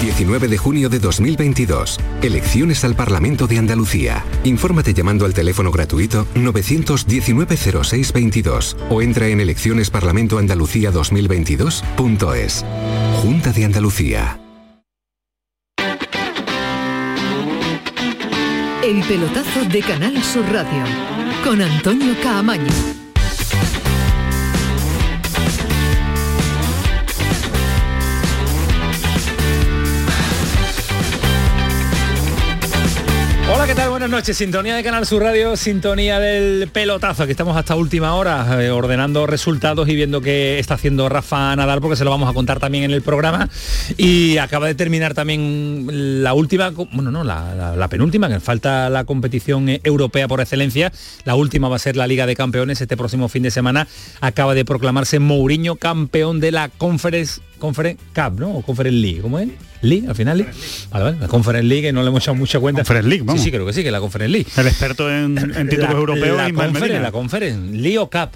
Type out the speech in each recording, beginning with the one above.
19 de junio de 2022. Elecciones al Parlamento de Andalucía. Infórmate llamando al teléfono gratuito 919-0622 o entra en eleccionesparlamentoandalucía2022.es. Junta de Andalucía. El pelotazo de Canal Sur Radio con Antonio Caamaño. Hola, ¿qué tal? Buenas noches. Sintonía de Canal Sur Radio, sintonía del pelotazo. Aquí estamos hasta última hora eh, ordenando resultados y viendo qué está haciendo Rafa Nadal, porque se lo vamos a contar también en el programa. Y acaba de terminar también la última, bueno, no, la, la- penúltima, que falta la competición eh, europea por excelencia. La última va a ser la Liga de Campeones este próximo fin de semana. Acaba de proclamarse Mourinho campeón de la Conference Conference Cup, ¿no? O Conference League, ¿cómo es? League, al final League. Vale, vale, la Conference League, que no le hemos echado mucha cuenta. Conference League, vamos. Sí, sí, creo que sí, que la Conference League. El experto en, en títulos La- europeos la y Conference, la Conference, League o Cup.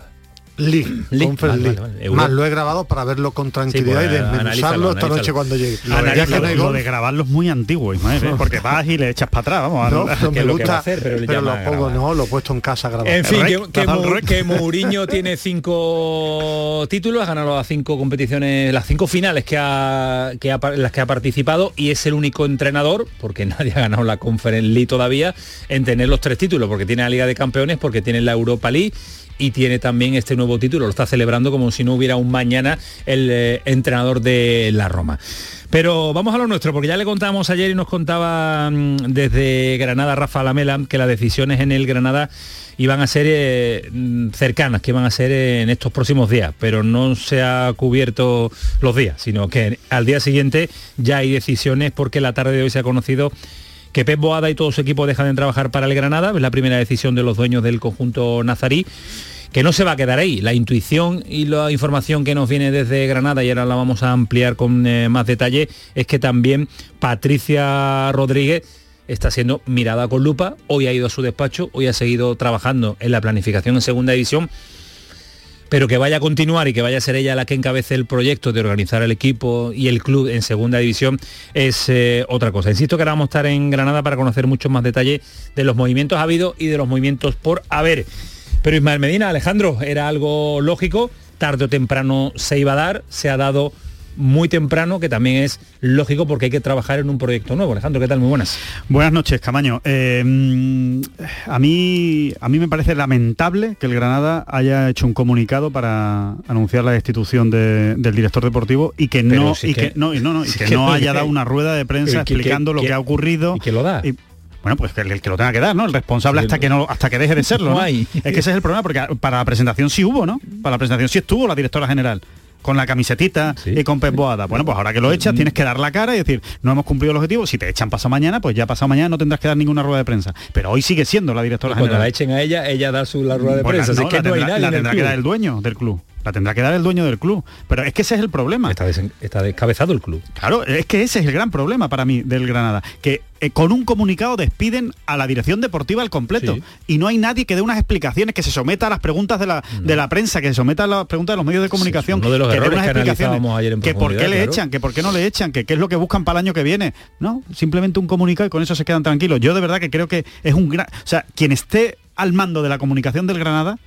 Vale, vale, vale. Euro- Más lo he grabado para verlo con tranquilidad pues, y desmenuzarlo analízalo, esta noche cuando llegue. Lo de, lo de grabarlo es muy antiguo, Ismael, ¿eh? porque vas y le echas para atrás, vamos. no, a- no que me lo gusta, hacer, pero pero lo pongo, no, lo he puesto en casa grabado. En fin, Rec, que, que, que Mourinho tiene cinco títulos, ha ganado las cinco competiciones, las cinco finales que ha, que ha- en las que ha participado y es el único entrenador, porque nadie ha ganado la Conference League todavía, en tener los tres títulos, porque tiene la Liga de Campeones, porque tiene la Europa League y tiene también este nuevo título, lo está celebrando como si no hubiera un mañana el eh, entrenador de la Roma. Pero vamos a lo nuestro, porque ya le contábamos ayer y nos contaba mm, desde Granada Rafa Lamela que las decisiones en el Granada iban a ser eh, mm, cercanas, que iban a ser eh, en estos próximos días, pero no se ha cubierto los días, sino que al día siguiente ya hay decisiones porque la tarde de hoy se ha conocido que Pep Boada y todo su equipo dejan de trabajar para el Granada, es la primera decisión de los dueños del conjunto nazarí, que no se va a quedar ahí. La intuición y la información que nos viene desde Granada, y ahora la vamos a ampliar con eh, más detalle, es que también Patricia Rodríguez está siendo mirada con lupa, hoy ha ido a su despacho, hoy ha seguido trabajando en la planificación en segunda división, pero que vaya a continuar y que vaya a ser ella la que encabece el proyecto de organizar el equipo y el club en segunda división es eh, otra cosa. Insisto que ahora vamos a estar en Granada para conocer muchos más detalles de los movimientos habido y de los movimientos por haber. Pero Ismael Medina, Alejandro, era algo lógico, tarde o temprano se iba a dar, se ha dado muy temprano, que también es lógico porque hay que trabajar en un proyecto nuevo. Alejandro, ¿qué tal? Muy buenas. Buenas noches, Camaño. Eh, mm, a, mí, a mí me parece lamentable que el Granada haya hecho un comunicado para anunciar la destitución de- del director deportivo y que Pero no, y que- que, no, y no, no, y sí que que no no, haya dado una rueda de prensa que- explicando lo que- ha ocurrido. y que lo da. Y- bueno, pues que el, que lo tenga que dar, ¿no? El responsable hasta que no hasta que deje de serlo. no. Es que ese es el problema, porque para la presentación sí hubo, ¿no? Para la presentación sí estuvo la directora general. Con la camisetita Sí. y con Pep Boada. Bueno, pues ahora que lo echas, tienes que dar la cara y decir, no hemos cumplido el objetivo. Si te echan pasado mañana, pues ya pasado mañana no tendrás que dar ninguna rueda de prensa. Pero hoy sigue siendo la directora Cuando general. la echen a ella, ella da su la rueda de Bueno, prensa. así que la no hay tendrá, nadie la tendrá que dar el dueño del club. La tendrá que dar el dueño del club. Pero es que ese es el problema. Está, descabezado el club. Claro, es que ese es el gran problema para mí del Granada, que eh, con un comunicado despiden a la dirección deportiva al completo Sí. y no hay nadie que dé unas explicaciones, que se someta a las preguntas de la, de la prensa, que se someta a las preguntas de los medios de comunicación, uno de los que dé unas que explicaciones, analizábamos ayer en que por qué le echan, que por qué no le echan, que qué es lo que buscan para el año que viene. No, simplemente un comunicado y con eso se quedan tranquilos. Yo de verdad que creo que es un gran, o sea, quien esté al mando de la comunicación del Granada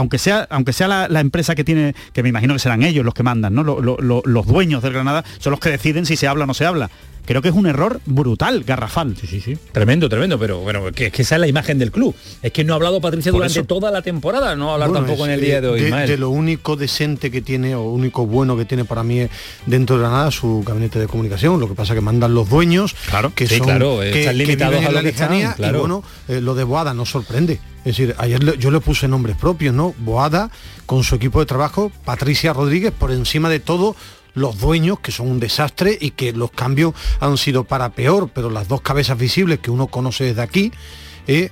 aunque sea, aunque sea la, empresa que tiene, que me imagino que serán ellos los que mandan, ¿no? Lo- lo- lo- los dueños del Granada son los que deciden si se habla o no se habla. Creo que es un error brutal, garrafal. Sí, sí, sí. Tremendo, tremendo, pero bueno, que, es que esa es la imagen del club. Es que no ha hablado Patricia Por durante eso. toda la temporada, no va a hablar Bueno, tampoco es, en el eh, día de hoy. De, lo único decente que tiene o único bueno que tiene para mí es dentro de Granada su gabinete de comunicación. Lo que pasa que mandan los dueños Claro, que sí, son claro, eh, que, están limitados a la están, lejanía claro. y bueno, eh, lo de Boada no sorprende. Es decir, ayer le- yo le puse nombres propios, ¿no? Boada con su equipo de trabajo, Patricia Rodríguez por encima de todo los dueños que son un desastre y que los cambios han sido para peor, pero las dos cabezas visibles que uno conoce desde aquí, eh,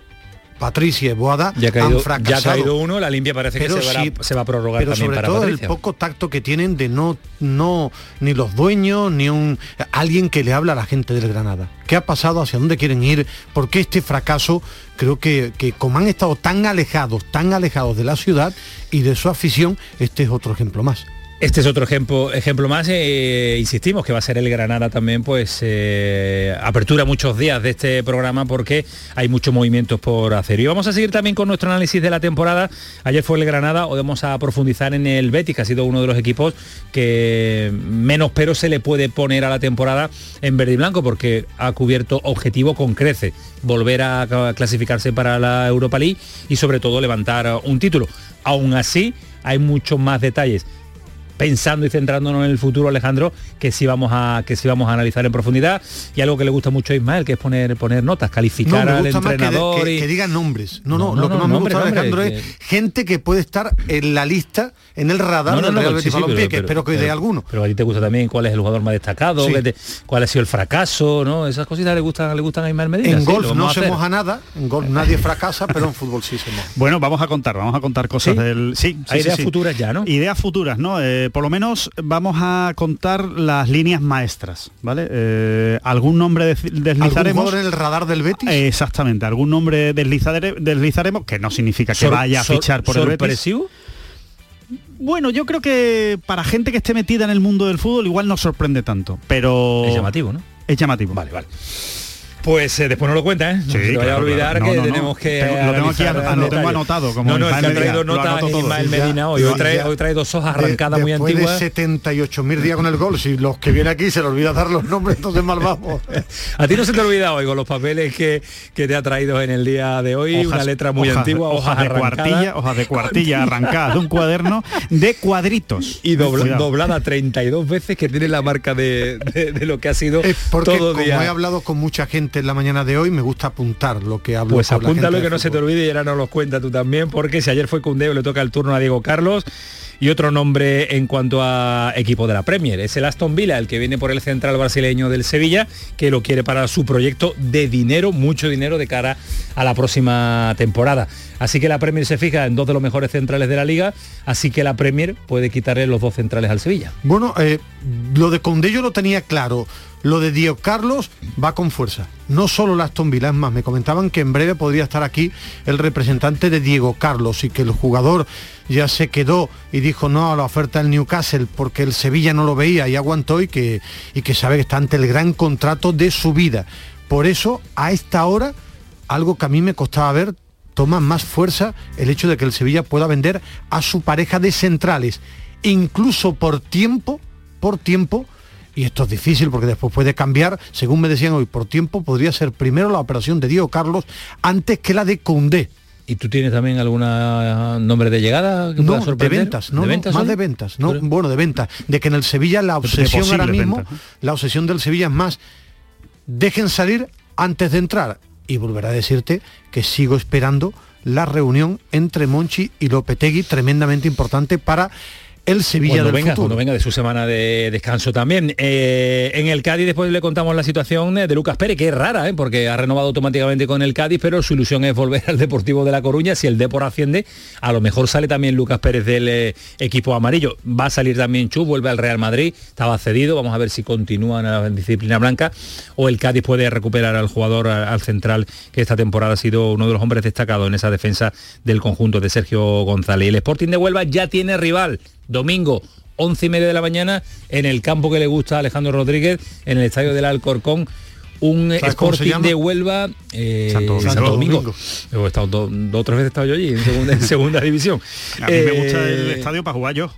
Patricia y Boada ya ha, han caído, ya ha fracasado. caído uno, la limpia parece que Pero se, va a- sí, se va a prorrogar pero también sobre para todo Patricia. el poco tacto que tienen de no no ni los dueños ni un alguien que le habla a la gente del Granada. Qué ha pasado hacia dónde quieren ir por qué este fracaso creo que, que como han estado tan alejados tan alejados de la ciudad y de su afición este es otro ejemplo más Este es otro ejemplo, ejemplo más, eh, insistimos que va a ser el Granada también, pues eh, apertura muchos días de este programa porque hay muchos movimientos por hacer. Y vamos a seguir también con nuestro análisis de la temporada. Ayer fue el Granada, hoy vamos a profundizar en el Betis, que ha sido uno de los equipos que menos pero se le puede poner a la temporada en verde y blanco porque ha cubierto objetivo con crece, volver a ca- clasificarse para la Europa League y sobre todo levantar un título. Aún así, hay muchos más detalles pensando y centrándonos en el futuro, Alejandro, que sí vamos a que sí vamos a analizar en profundidad y algo que le gusta mucho a Ismael, que es poner poner notas, calificar me al gusta más que de- entrenador que, y- que digan nombres no no, No, lo no, que más me gusta Alejandro nombres, es gente que puede estar en la lista en el radar No, no, del no, Real Betis sí, Balompié pero- que pero- espero que dé pero- alguno Pero a ti te gusta también cuál es el jugador más destacado, Sí. qué te- cuál ha sido el fracaso, ¿no? Esas cositas le gustan, le gustan a Ismael Medina. en golf no a se moja nada en golf nadie fracasa pero en fútbol sí se moja Bueno, vamos a contar, vamos a contar cosas ¿Sí? del. Sí, sí, Hay sí, ideas sí. futuras ya, ¿no? Ideas futuras, ¿no? Eh, por lo menos vamos a contar las líneas maestras, ¿vale? Eh, algún nombre des- ¿Algún deslizaremos. jugador en el radar del Betis? Eh, Exactamente, algún nombre deslizare- deslizaremos, que no significa que Sor- vaya a sor- fichar por el Betis. Bueno, yo creo que para gente que esté metida en el mundo del fútbol igual no sorprende tanto, pero Es llamativo, ¿no? es llamativo. Vale, vale. Pues eh, después no lo cuenta, ¿eh? Sí, vaya a olvidar claro. No, que no, tenemos que. Tengo- lo tengo aquí lo anotado, como No, no, es que ha traído notas. Ismael ya- Medina hoy. Hoy trae, hoy trae dos hojas arrancadas De- muy antiguas. de 78 mil días con el gol, si los que vienen aquí se les olvida dar los nombres, entonces mal vamos. A ti no se te olvida hoy con los papeles que, que te ha traído en el día de hoy, una letra muy hojas- antigua, hojas, de arrancadas cuartilla, hojas de cuartilla arrancadas de un cuaderno de cuadritos. y dobla- doblada 32 veces que tiene la marca de, de- de lo que ha sido Es porque todo como día. he hablado con mucha gente en la mañana de hoy, me gusta apuntar lo que hablo. Pues con la apúntalo gente que no se te olvide y ahora nos los cuenta tú también, porque si ayer fue Cundeo le toca el turno a Diego Carlos y otro nombre en cuanto a equipo de la Premier. Es el Aston Villa, el que viene por el central brasileño del Sevilla, que lo quiere para su proyecto de dinero, mucho dinero de cara a la próxima temporada. Así que la Premier se fija en dos de los mejores centrales de la liga, así que la Premier puede quitarle los dos centrales al Sevilla. Bueno, eh, lo de Condé yo lo tenía claro. Lo de Diego Carlos va con fuerza. No solo la Aston Villa, es más, me comentaban que en breve podría estar aquí el representante de Diego Carlos y que el jugador ya se quedó y dijo no a la oferta del Newcastle porque el Sevilla no lo veía y aguantó y que, y que sabe que está ante el gran contrato de su vida. Por eso, a esta hora, algo que a mí me costaba ver, toma más fuerza el hecho de que el Sevilla pueda vender a su pareja de centrales, incluso por tiempo, por tiempo, y esto es difícil porque después puede cambiar, según me decían hoy, por tiempo podría ser primero la operación de Diego Carlos antes que la de Koundé. ¿Y tú tienes también alguna nombre de llegada que No, de sorprender? ventas, no, ¿De no, ventas más de ventas, no, Pero- bueno, de ventas, de que en el Sevilla la De obsesión ahora mismo, la obsesión del Sevilla es más, dejen salir antes de entrar. Y volverá a decirte que sigo esperando la reunión entre Monchi y Lopetegui, tremendamente importante para el Sevilla cuando del venga, futuro. cuando venga de su semana de descanso también. Eh, en el Cádiz después le contamos la situación eh, de Lucas Pérez, que es rara, eh, porque ha renovado automáticamente con el Cádiz, pero su ilusión es volver al Deportivo de La Coruña. Si el Depor asciende, a lo mejor sale también Lucas Pérez del eh, equipo amarillo. Va a salir también Chu, vuelve al Real Madrid, estaba cedido, vamos a ver si continúa en la disciplina blanca o el Cádiz puede recuperar al jugador, al central, que esta temporada ha sido uno de los hombres destacados en esa defensa del conjunto de Sergio González. El Sporting de Huelva ya tiene rival domingo 11 y media de la mañana en el campo que le gusta a Alejandro Rodríguez, en el estadio del Alcorcón. Un ¿Sabes cómo se Sporting de Huelva eh, Santo Santo, Domingo. Domingo. He estado do- dos o tres veces he estado yo allí en segunda, en segunda división. A mí me gusta Eh, el estadio para jugar yo.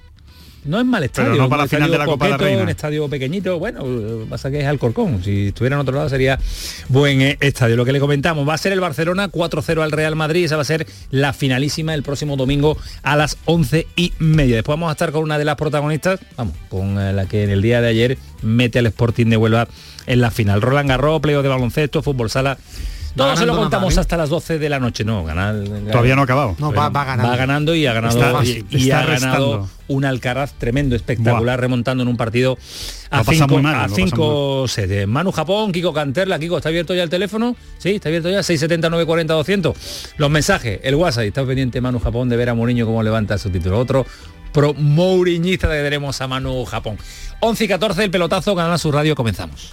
No es mal estadio. Pero no para la final de la Copa de la coqueto, Reina. Un estadio pequeñito, bueno, pasa que es Alcorcón. Si estuviera en otro lado sería buen eh, estadio. Lo que le comentamos, va a ser el Barcelona 4-0 al Real Madrid. Esa va a ser la finalísima el próximo domingo a las 11 y media. Después vamos a estar con una de las protagonistas, vamos, con eh, la que en el día de ayer mete al Sporting de Huelva en la final. Roland Garros, pleo de baloncesto, fútbol sala. Todo se lo contamos ¿eh? hasta las 12 de la noche. No, ganar. Todavía no ha acabado. No, va, va ganando. Va ganando y ha ganado Está- y, y está ha ganado un Alcaraz tremendo, espectacular, remontando en un partido a Lo pasa 5 muy mal, a lo pasa cinco sets. Manu Japón, Kiko Canterla, Kiko, ¿está abierto ya el teléfono? Sí, está abierto ya, 670 940 200. Los mensajes, el WhatsApp, está pendiente Manu Japón de ver a Mourinho cómo levanta su título. Otro pro mouriñista que tenemos a Manu Japón. 11 y 14, el pelotazo, Canal Sur Radio, comenzamos.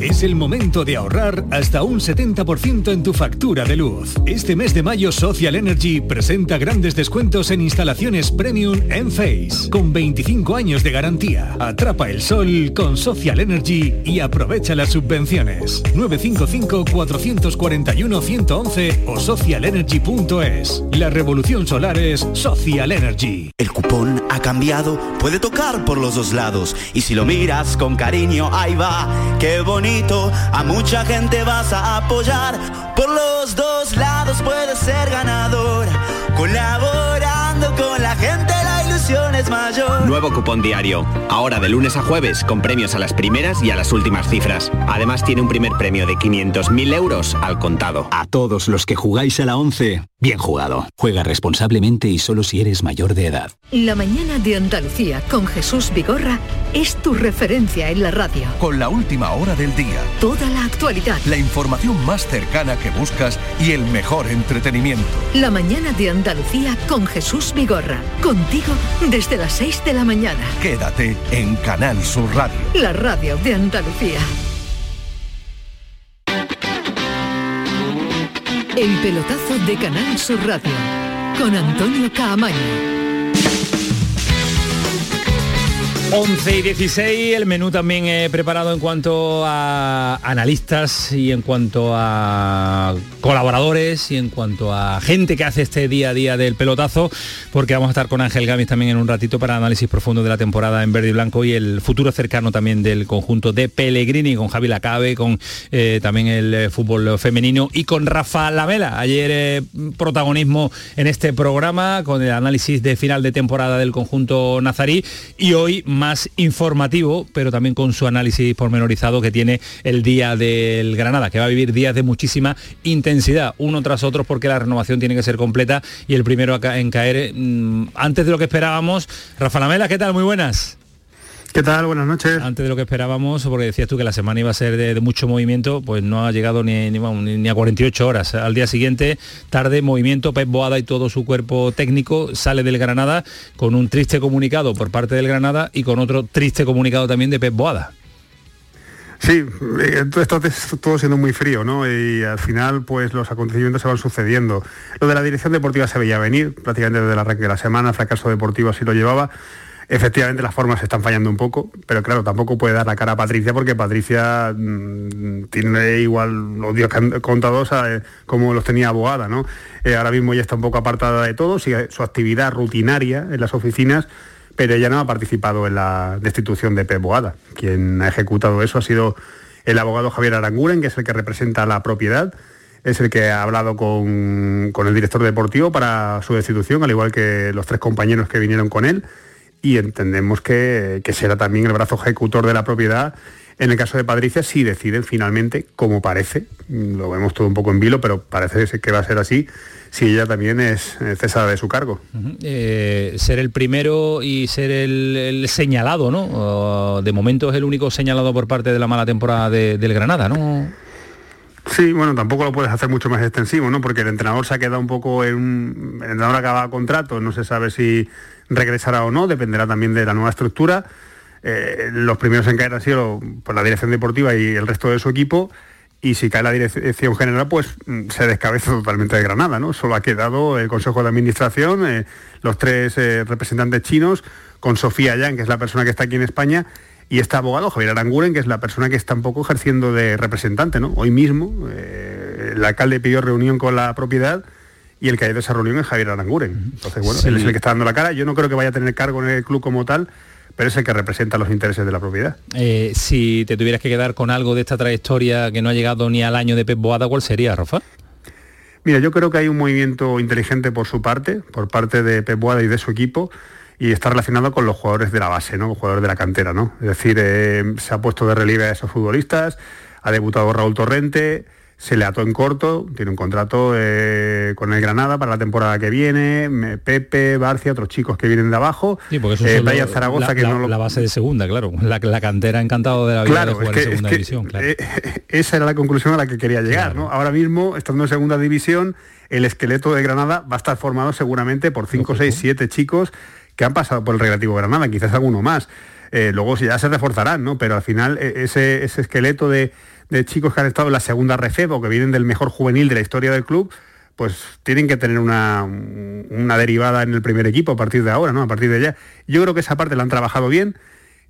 Es el momento de ahorrar hasta un 70% en tu factura de luz. Este mes de mayo Social Energy presenta grandes descuentos en instalaciones premium en Face, con 25 años de garantía. Atrapa el sol con Social Energy y aprovecha las subvenciones. 955-441-111 o socialenergy.es. La revolución solar es Social Energy. El cupón ha cambiado, puede tocar por los dos lados. Y si lo miras con cariño, ahí va, qué bonito. A mucha gente vas a apoyar. Por los dos lados puedes ser ganador. Colaborando es mayor. Nuevo cupón diario. Ahora de lunes a jueves con premios a las primeras y a las últimas cifras. Además tiene un primer premio de 500.000 euros al contado. A todos los que jugáis a la 11, bien jugado. Juega responsablemente y solo si eres mayor de edad. La mañana de Andalucía con Jesús Vigorra es tu referencia en la radio. Con la última hora del día. Toda la actualidad. La información más cercana que buscas y el mejor entretenimiento. La mañana de Andalucía con Jesús Vigorra. Contigo desde las 6 de la mañana. Quédate en Canal Sur Radio. La radio de Andalucía. El pelotazo de Canal Sur Radio con Antonio Caamaño. 11 y 16, el menú también he preparado en cuanto a analistas y en cuanto a colaboradores y en cuanto a gente que hace este día a día del pelotazo, porque vamos a estar con Ángel Gamis también en un ratito para análisis profundo de la temporada en verde y blanco y el futuro cercano también del conjunto de Pellegrini, con Javi Lacabe, con eh, también el eh, fútbol femenino y con Rafa Lamela. Ayer eh, protagonismo en este programa con el análisis de final de temporada del conjunto nazarí y hoy más informativo, pero también con su análisis pormenorizado que tiene el día del Granada, que va a vivir días de muchísima intensidad, uno tras otro, porque la renovación tiene que ser completa y el primero en caer mm, antes de lo que esperábamos. Rafa Lamela, ¿qué tal? Muy buenas. ¿Qué tal? Buenas noches. Antes de lo que esperábamos, porque decías tú que la semana iba a ser de, de mucho movimiento, pues no ha llegado ni, ni, a 48 horas. Al día siguiente, tarde, movimiento, Pep Boada y todo su cuerpo técnico sale del Granada con un triste comunicado por parte del Granada y con otro triste comunicado también de Pep Boada. Sí, eh, esto es todo siendo muy frío, ¿no? Y al final, pues los acontecimientos se van sucediendo. Lo de la dirección deportiva se veía venir, prácticamente desde el arranque de la semana, fracaso deportivo así lo llevaba. Efectivamente las formas están fallando un poco, pero claro, tampoco puede dar la cara a Patricia porque Patricia mm, tiene igual los días contados como los tenía abogada, ¿no? Eh, ahora mismo ya está un poco apartada de todo, sigue su actividad rutinaria en las oficinas, pero ella no ha participado en la destitución de Pep Boada. Quien ha ejecutado eso ha sido el abogado Javier Aranguren, que es el que representa la propiedad, es el que ha hablado con, con el director deportivo para su destitución, al igual que los tres compañeros que vinieron con él. Y entendemos que, que será también el brazo ejecutor de la propiedad en el caso de Patricia, si deciden finalmente, como parece, lo vemos todo un poco en vilo, pero parece que va a ser así, si ella también es cesada de su cargo. Eh, ser el primero y ser el, señalado, ¿no? de momento es el único señalado por parte de la mala temporada del Granada, ¿no? Sí, bueno, tampoco lo puedes hacer mucho más extensivo, ¿no? Porque el entrenador se ha quedado un poco en un... El entrenador acaba contrato, no se sabe si regresará o no, dependerá también de la nueva estructura eh, los primeros en caer han sido por la dirección deportiva y el resto de su equipo. Y si cae la dirección general, pues mm, se descabeza totalmente de Granada, ¿no? Solo ha quedado el Consejo de Administración, eh, los tres eh, representantes chinos, con Sofía Yang, que es la persona que está aquí en España, y este abogado, Javier Aranguren, que es la persona que está un poco ejerciendo de representante, ¿no? Hoy mismo el alcalde pidió reunión con la propiedad y el que ha ido a esa reunión es Javier Aranguren. Entonces, bueno, él es el que está dando la cara. Yo no creo que vaya a tener cargo en el club como tal, pero es el que representa los intereses de la propiedad. Eh, si te tuvieras que quedar con algo de esta trayectoria que no ha llegado ni al año de Pep Boada, ¿cuál sería, Rafa? Mira, yo creo que hay un movimiento inteligente por su parte, por parte de Pep Boada y de su equipo, y está relacionado con los jugadores de la base, ¿no? Los jugadores de la cantera, ¿no? Es decir, eh, se ha puesto de relieve a esos futbolistas, ha debutado Raúl Torrente, se le ató en corto, tiene un contrato eh, con el Granada para la temporada que viene, Pepe, Barcia, otros chicos que vienen de abajo, sí, eh, Zaragoza la, que no la base de segunda, claro, la, la cantera encantado de la vida de jugar en segunda división, claro. Eh, esa era la conclusión a la que quería llegar, ¿no? Ahora mismo, estando en segunda división, el esqueleto de Granada va a estar formado seguramente por 5, 6, 7 chicos que han pasado por el Recreativo Granada, quizás alguno más. luego ya se reforzarán, ¿no? Pero al final ese, ese esqueleto de de chicos que han estado en la segunda recebo, o que vienen del mejor juvenil de la historia del club, pues tienen que tener una, una, derivada en el primer equipo a partir de ahora, ¿no? A partir de allá. Yo creo que esa parte la han trabajado bien.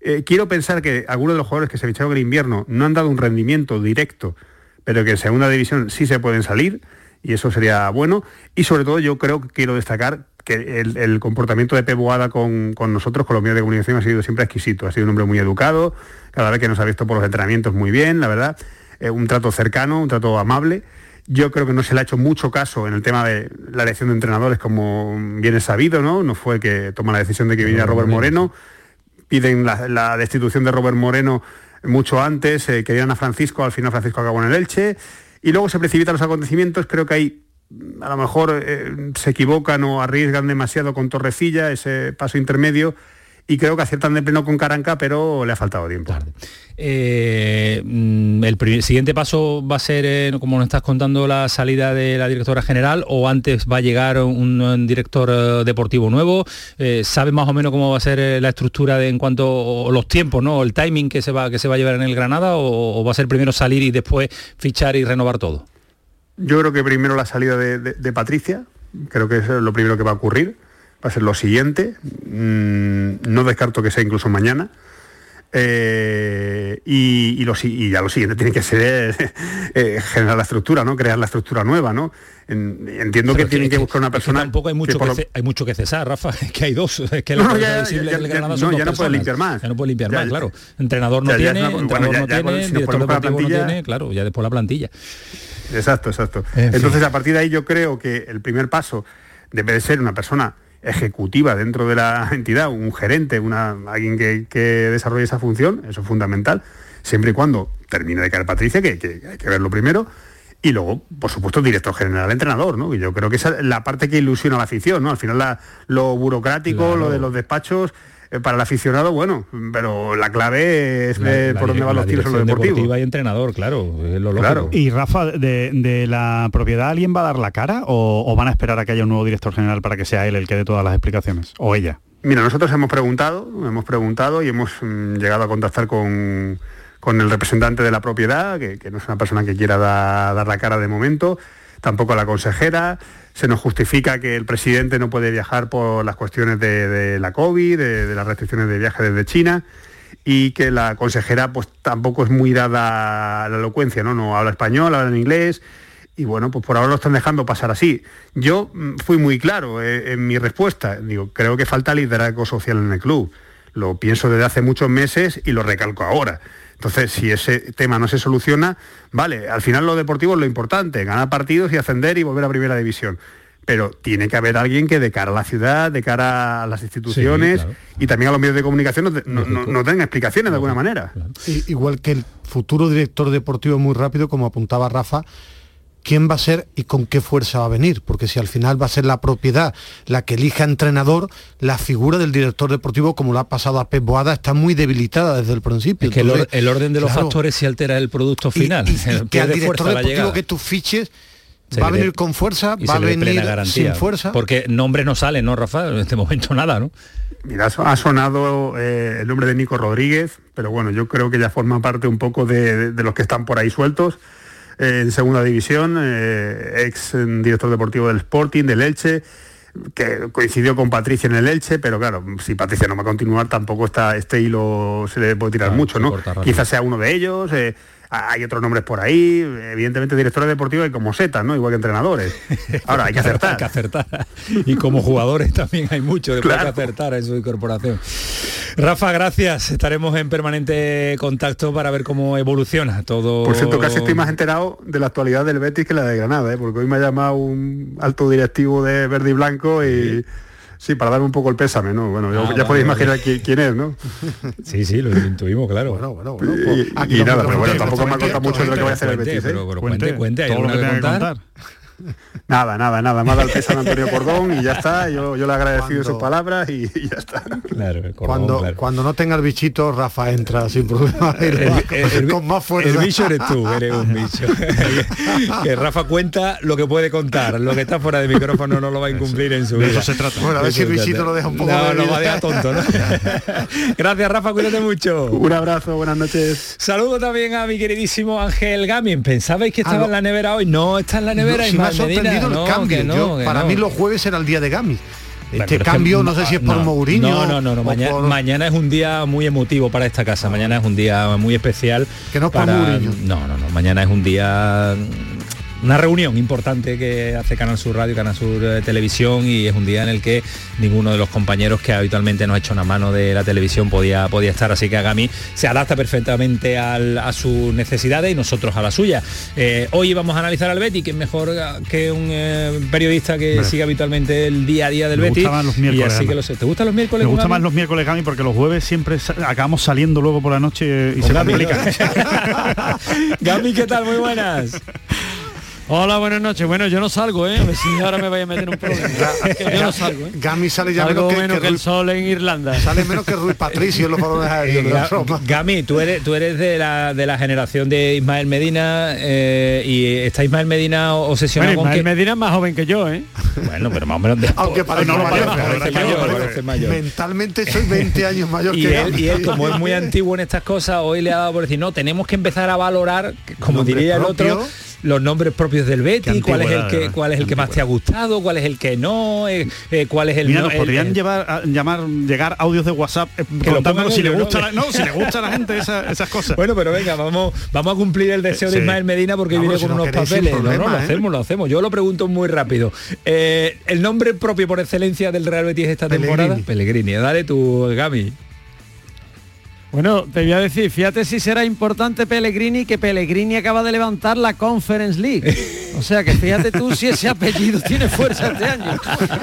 Eh, quiero pensar que algunos de los jugadores que se ficharon en el invierno no han dado un rendimiento directo, pero que en segunda división sí se pueden salir, y eso sería bueno. Y sobre todo yo creo que quiero destacar que el, comportamiento de Pep con, con, nosotros, con los medios de comunicación, ha sido siempre exquisito. Ha sido un hombre muy educado, cada vez que nos ha visto por los entrenamientos muy bien, la verdad. Eh, un trato cercano, un trato amable. Yo creo que no se le ha hecho mucho caso en el tema de la elección de entrenadores, como bien es sabido, ¿no? No fue el que toma la decisión de que viniera Robert Moreno. Piden la, destitución de Robert Moreno mucho antes, eh, querían a Francisco, al final Francisco acabó en el Elche. Y luego se precipitan los acontecimientos, creo que hay a lo mejor eh, se equivocan o arriesgan demasiado con Torrecilla, ese paso intermedio, y creo que aciertan de pleno con Caranca, pero le ha faltado tiempo. Eh, mm, el siguiente paso va a ser, eh, como nos estás contando, la salida de la directora general o antes va a llegar un, director deportivo nuevo. ¿Sabe más o menos cómo va a ser la estructura de, en cuanto a los tiempos, ¿no? el timing que se va, que se va a llevar en el Granada o va a ser primero salir y después fichar y renovar todo? Yo creo que primero la salida de, Patricia, creo que es lo primero que va a ocurrir. Va a ser lo siguiente. Mm, no descarto que sea incluso mañana. Eh, y, ya lo siguiente tiene que ser eh, generar la estructura, ¿no? Crear la estructura nueva, ¿no? entiendo que, tienen que, buscar una persona. tampoco hay mucho que, hay mucho que cesar, Rafa, que hay dos, es que no, ya, no, puede limpiar más. Ya no puede limpiar más, claro. Entrenador no tiene, entrenador no tiene, director deportivo no tiene, claro, ya después la plantilla. Exacto, exacto. Entonces, a partir de ahí yo creo que el primer paso debe de ser una persona ejecutiva dentro de la entidad, un gerente, una, alguien que, desarrolle esa función, eso es fundamental, siempre y cuando termine de caer Patricia, que, hay que verlo primero, y luego, por supuesto, director general, entrenador, ¿no? Y yo creo que esa es la parte que ilusiona a la afición, ¿no? Al final lo burocrático, lo de los despachos, para el aficionado, bueno, pero la clave es por dónde van los tiros en lo deportivo. y entrenador, claro, Claro. Y Rafa, de, la propiedad alguien va a dar la cara o, van a esperar a que haya un nuevo director general para que sea él el que dé todas las explicaciones? ¿O ella? Mira, nosotros hemos preguntado, hemos preguntado y hemos mm, llegado a contactar con, con el representante de la propiedad, que, no es una persona que quiera dar la cara de momento, tampoco la consejera, se nos justifica que el presidente no puede viajar por las cuestiones de, la COVID, de, las restricciones de viaje desde China y que la consejera pues tampoco es muy dada a la elocuencia, ¿no? No habla español, habla en inglés y bueno, pues por ahora lo están dejando pasar así. Yo mm, fui muy claro eh, en mi respuesta, digo, creo que falta liderazgo social en el club. Lo pienso desde hace muchos meses y lo recalco ahora. Entonces, si ese tema no se soluciona, vale, al final lo deportivo es lo importante, ganar partidos y ascender y volver a primera división. pero tiene que haber alguien que de cara a la ciudad, de cara a las instituciones y también a los medios de comunicación nos, no, no, no den explicaciones de alguna manera. Igual que el futuro director deportivo muy rápido, como apuntaba Rafa, quién va a ser y con qué fuerza va a venir, porque si al final va a ser la propiedad la que elija entrenador, la figura del director deportivo, como lo ha pasado a Pep Boada, está muy debilitada desde el principio. Es que el, or- Entonces, el orden de los claro, factores se altera el producto final. y que Pierde al director la deportivo que tú fiches Se va a venir con fuerza, y va a venir garantía, sin fuerza. Porque nombres no salen, ¿no, Rafa? En este momento nada, ¿no? Mira, ha so- ha sonado eh, el nombre de Nico Rodríguez, pero bueno, yo creo que ya forma parte un poco de, de- de los que están por ahí sueltos. En segunda división, eh, ex director deportivo del Sporting, del Elche, que coincidió con Patricia en el Elche, pero claro, si Patricia no va a continuar, tampoco está, este hilo se le puede tirar Claro, mucho, ¿no? Quizás sea uno de ellos. eh, hay otros nombres por ahí, evidentemente directores deportivos hay como setas, ¿no? Igual que entrenadores. Ahora hay que acertar. hay que acertar. Y como jugadores también hay mucho, después Claro. hay que acertar en su incorporación. Rafa, gracias. Estaremos en permanente contacto para ver cómo evoluciona todo. Por cierto, casi estoy más enterado de la actualidad del Betis que la de Granada, ¿eh? porque hoy me ha llamado un alto directivo de Verde y Blanco y sí, para darme un poco el pésame, ¿no? Bueno, ya- Ah, ya vale, podéis vale. imaginar quién, quién es, ¿no? Sí, sí, lo intuimos, claro. Y, y nada, pero bueno, tampoco me ha contado mucho de lo que va a hacer el Cuente, Betis. ¿eh? pero- pero cuente, cuente, ¿hay todo lo alguna que que tenga que contar? Nada, nada, nada. Más al a Antonio Cordón y ya está. Yo, yo le he agradecido sus palabras y, y ya está. Claro, Cuando, cuando no tenga el bichito, Rafa entra sin problema. y va con más fuerza. El bicho eres tú, eres un bicho. que Rafa cuenta lo que puede contar, lo que está fuera de micrófono no lo va a incumplir en su de vida. eso se trata. Bueno, a ver si el bichito lo deja un poco No, de lo vida. va a dejar tonto, ¿no? Gracias, Rafa, cuídate mucho. Un abrazo, buenas noches. Saludo también a mi queridísimo Ángel Gamin. ¿Pensabais que estaba Ah, no. en la nevera hoy? No, está en la nevera. No, si me ha Ismael Medina. sorprendido el No, cambio. no, Yo- para no. mí los jueves era el día de Gami. Bueno, Este pero es que cambio, no sé si es por Mourinho. No, no, no, no. o Mañana, por- mañana es un día muy emotivo para esta casa. Mañana es un día muy especial. Que no es por para... Mourinho. No, no, no. Mañana es un día una reunión importante que hace Canal Sur Radio, Canal Sur eh, Televisión y es un día en el que ninguno de los compañeros que habitualmente nos echa una mano de la televisión podía, podía estar, así que Agami se adapta perfectamente al- a sus necesidades y nosotros a la suya. Eh, hoy vamos a analizar al Betty, que es mejor eh, que un eh, periodista que sigue habitualmente el día a día del Betty. los y miércoles, así que lo sé. ¿Te gustan los miércoles? Me gustan Gami? más los miércoles, Gami, porque los jueves siempre acabamos saliendo luego por la noche y se Gami, complica. Gami, ¿qué tal? Muy buenas. Hola, buenas noches. Bueno, yo no salgo, ¿eh? A ver si ahora me vaya a meter un problema. Que yo no salgo, ¿eh? Gami sale ya Salgo menos que, menos que que el sol en Irlanda. Sale menos que Ruiz Patricio en los balones aéreos. Gami, tú eres, tú eres de la, de la generación de Ismael Medina eh, y está Ismael Medina obsesionado Bueno, con Ismael que... Medina es más joven que yo, ¿eh? Bueno, pero más o menos... de- Aunque parece no mayor, parece, mayor, parece mayor. Mentalmente soy 20 años mayor Y que él, Gami. y él, como es muy antiguo en estas cosas, hoy le ha dado por decir, no, tenemos que empezar a valorar, como diría el otro. Los nombres propios del Betty, Qué cuál es el que ¿verdad? cuál es el que más te ha gustado, cuál es el que no, eh, eh, cuál es el Mira, no- nos el- podrían el- llevar a, llamar, llegar audios de WhatsApp eh, contándonos si le ellos, gusta ¿no? la, no, si le gusta a la gente esa- esas cosas. Bueno, pero venga, vamos, vamos a cumplir el deseo de Sí. Ismael Medina porque Vamos, viene con unos papeles. no, no, lo ¿eh? hacemos, lo hacemos. Yo lo pregunto muy rápido. El nombre propio por excelencia del Real Betis esta Pellegrini. temporada, Pellegrini. Dale tu Gami. Bueno, te voy a decir, fíjate si será importante Pellegrini, que Pellegrini acaba de levantar la Conference League. O sea que fíjate tú si ese apellido tiene fuerza este año.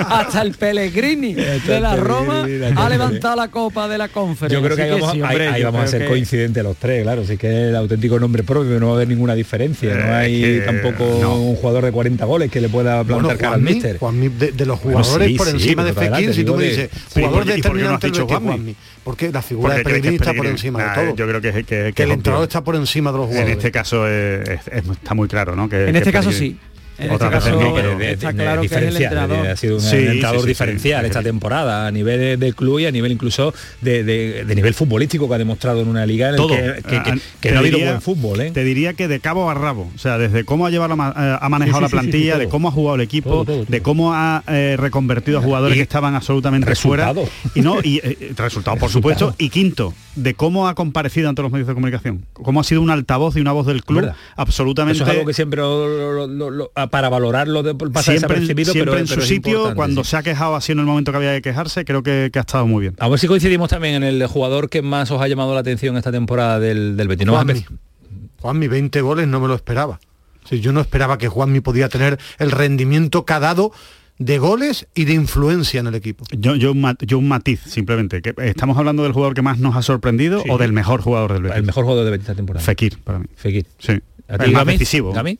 Hasta el Pellegrini de la Roma ha levantado la copa de la Conference. Yo creo que Así ahí vamos, sí, ahí- hombre, ahí yo vamos a ser que- coincidentes los tres, claro. Sí que es el auténtico nombre propio, no va a haber ninguna diferencia. No Eh, hay tampoco no. un jugador de 40 goles que le pueda plantar Bueno, cara al míster. Juanmi, de, de los Bueno, jugadores sí, por sí, encima de Fekir, si tú me dices, jugador ¿y por qué no determinante dicho Juanmi? Juanmi. Porque la figura Porque de Pellegrini está por encima de todo. Yo creo que, que, que, que el entrenador está por encima de los En jugadores. este caso es- es- es- está muy claro, ¿no? Que, En que este caso sí. En este caso no, pero- está claro que es el entrenador. Ha sido un Sí, entrenador sí, sí, sí. diferencial esta temporada a nivel de, de club y a nivel incluso de, de- de nivel futbolístico que ha demostrado en una liga en el todo. que, que- que- Ah, que no ha habido buen fútbol. ¿eh? Te diría que de cabo a rabo, o sea, desde cómo ha llevado eh, ha manejado Sí, sí, la sí, sí, sí, plantilla, de cómo ha jugado el equipo, Todo, todo, de cómo ha eh, reconvertido a jugadores Y que estaban absolutamente resultado. fuera y no y eh, resultado por supuesto y quinto de cómo ha comparecido ante los medios de comunicación, cómo ha sido un altavoz y una voz del club Verdad. absolutamente Eso es algo que siempre lo- lo- lo- lo- para valorarlo de, pasa siempre, siempre pero, en su pero sitio cuando sí. se ha quejado así en el momento que había que quejarse, creo que, que ha estado muy bien. A ver si coincidimos también en el jugador que más os ha llamado la atención esta temporada del, del Betis. Juanmi. Juanmi, 20 goles no me lo esperaba. Si yo no esperaba que Juanmi podía tener el rendimiento que ha dado de goles y de influencia en el equipo. Yo, yo, yo un matiz, simplemente. que ¿Estamos hablando del jugador que más nos ha sorprendido Sí. o del mejor jugador del Betis? El mejor jugador de Betis esta temporada. Fekir, para mí. Fekir. Sí. ¿A ti, el más Gami? decisivo. ¿Gami?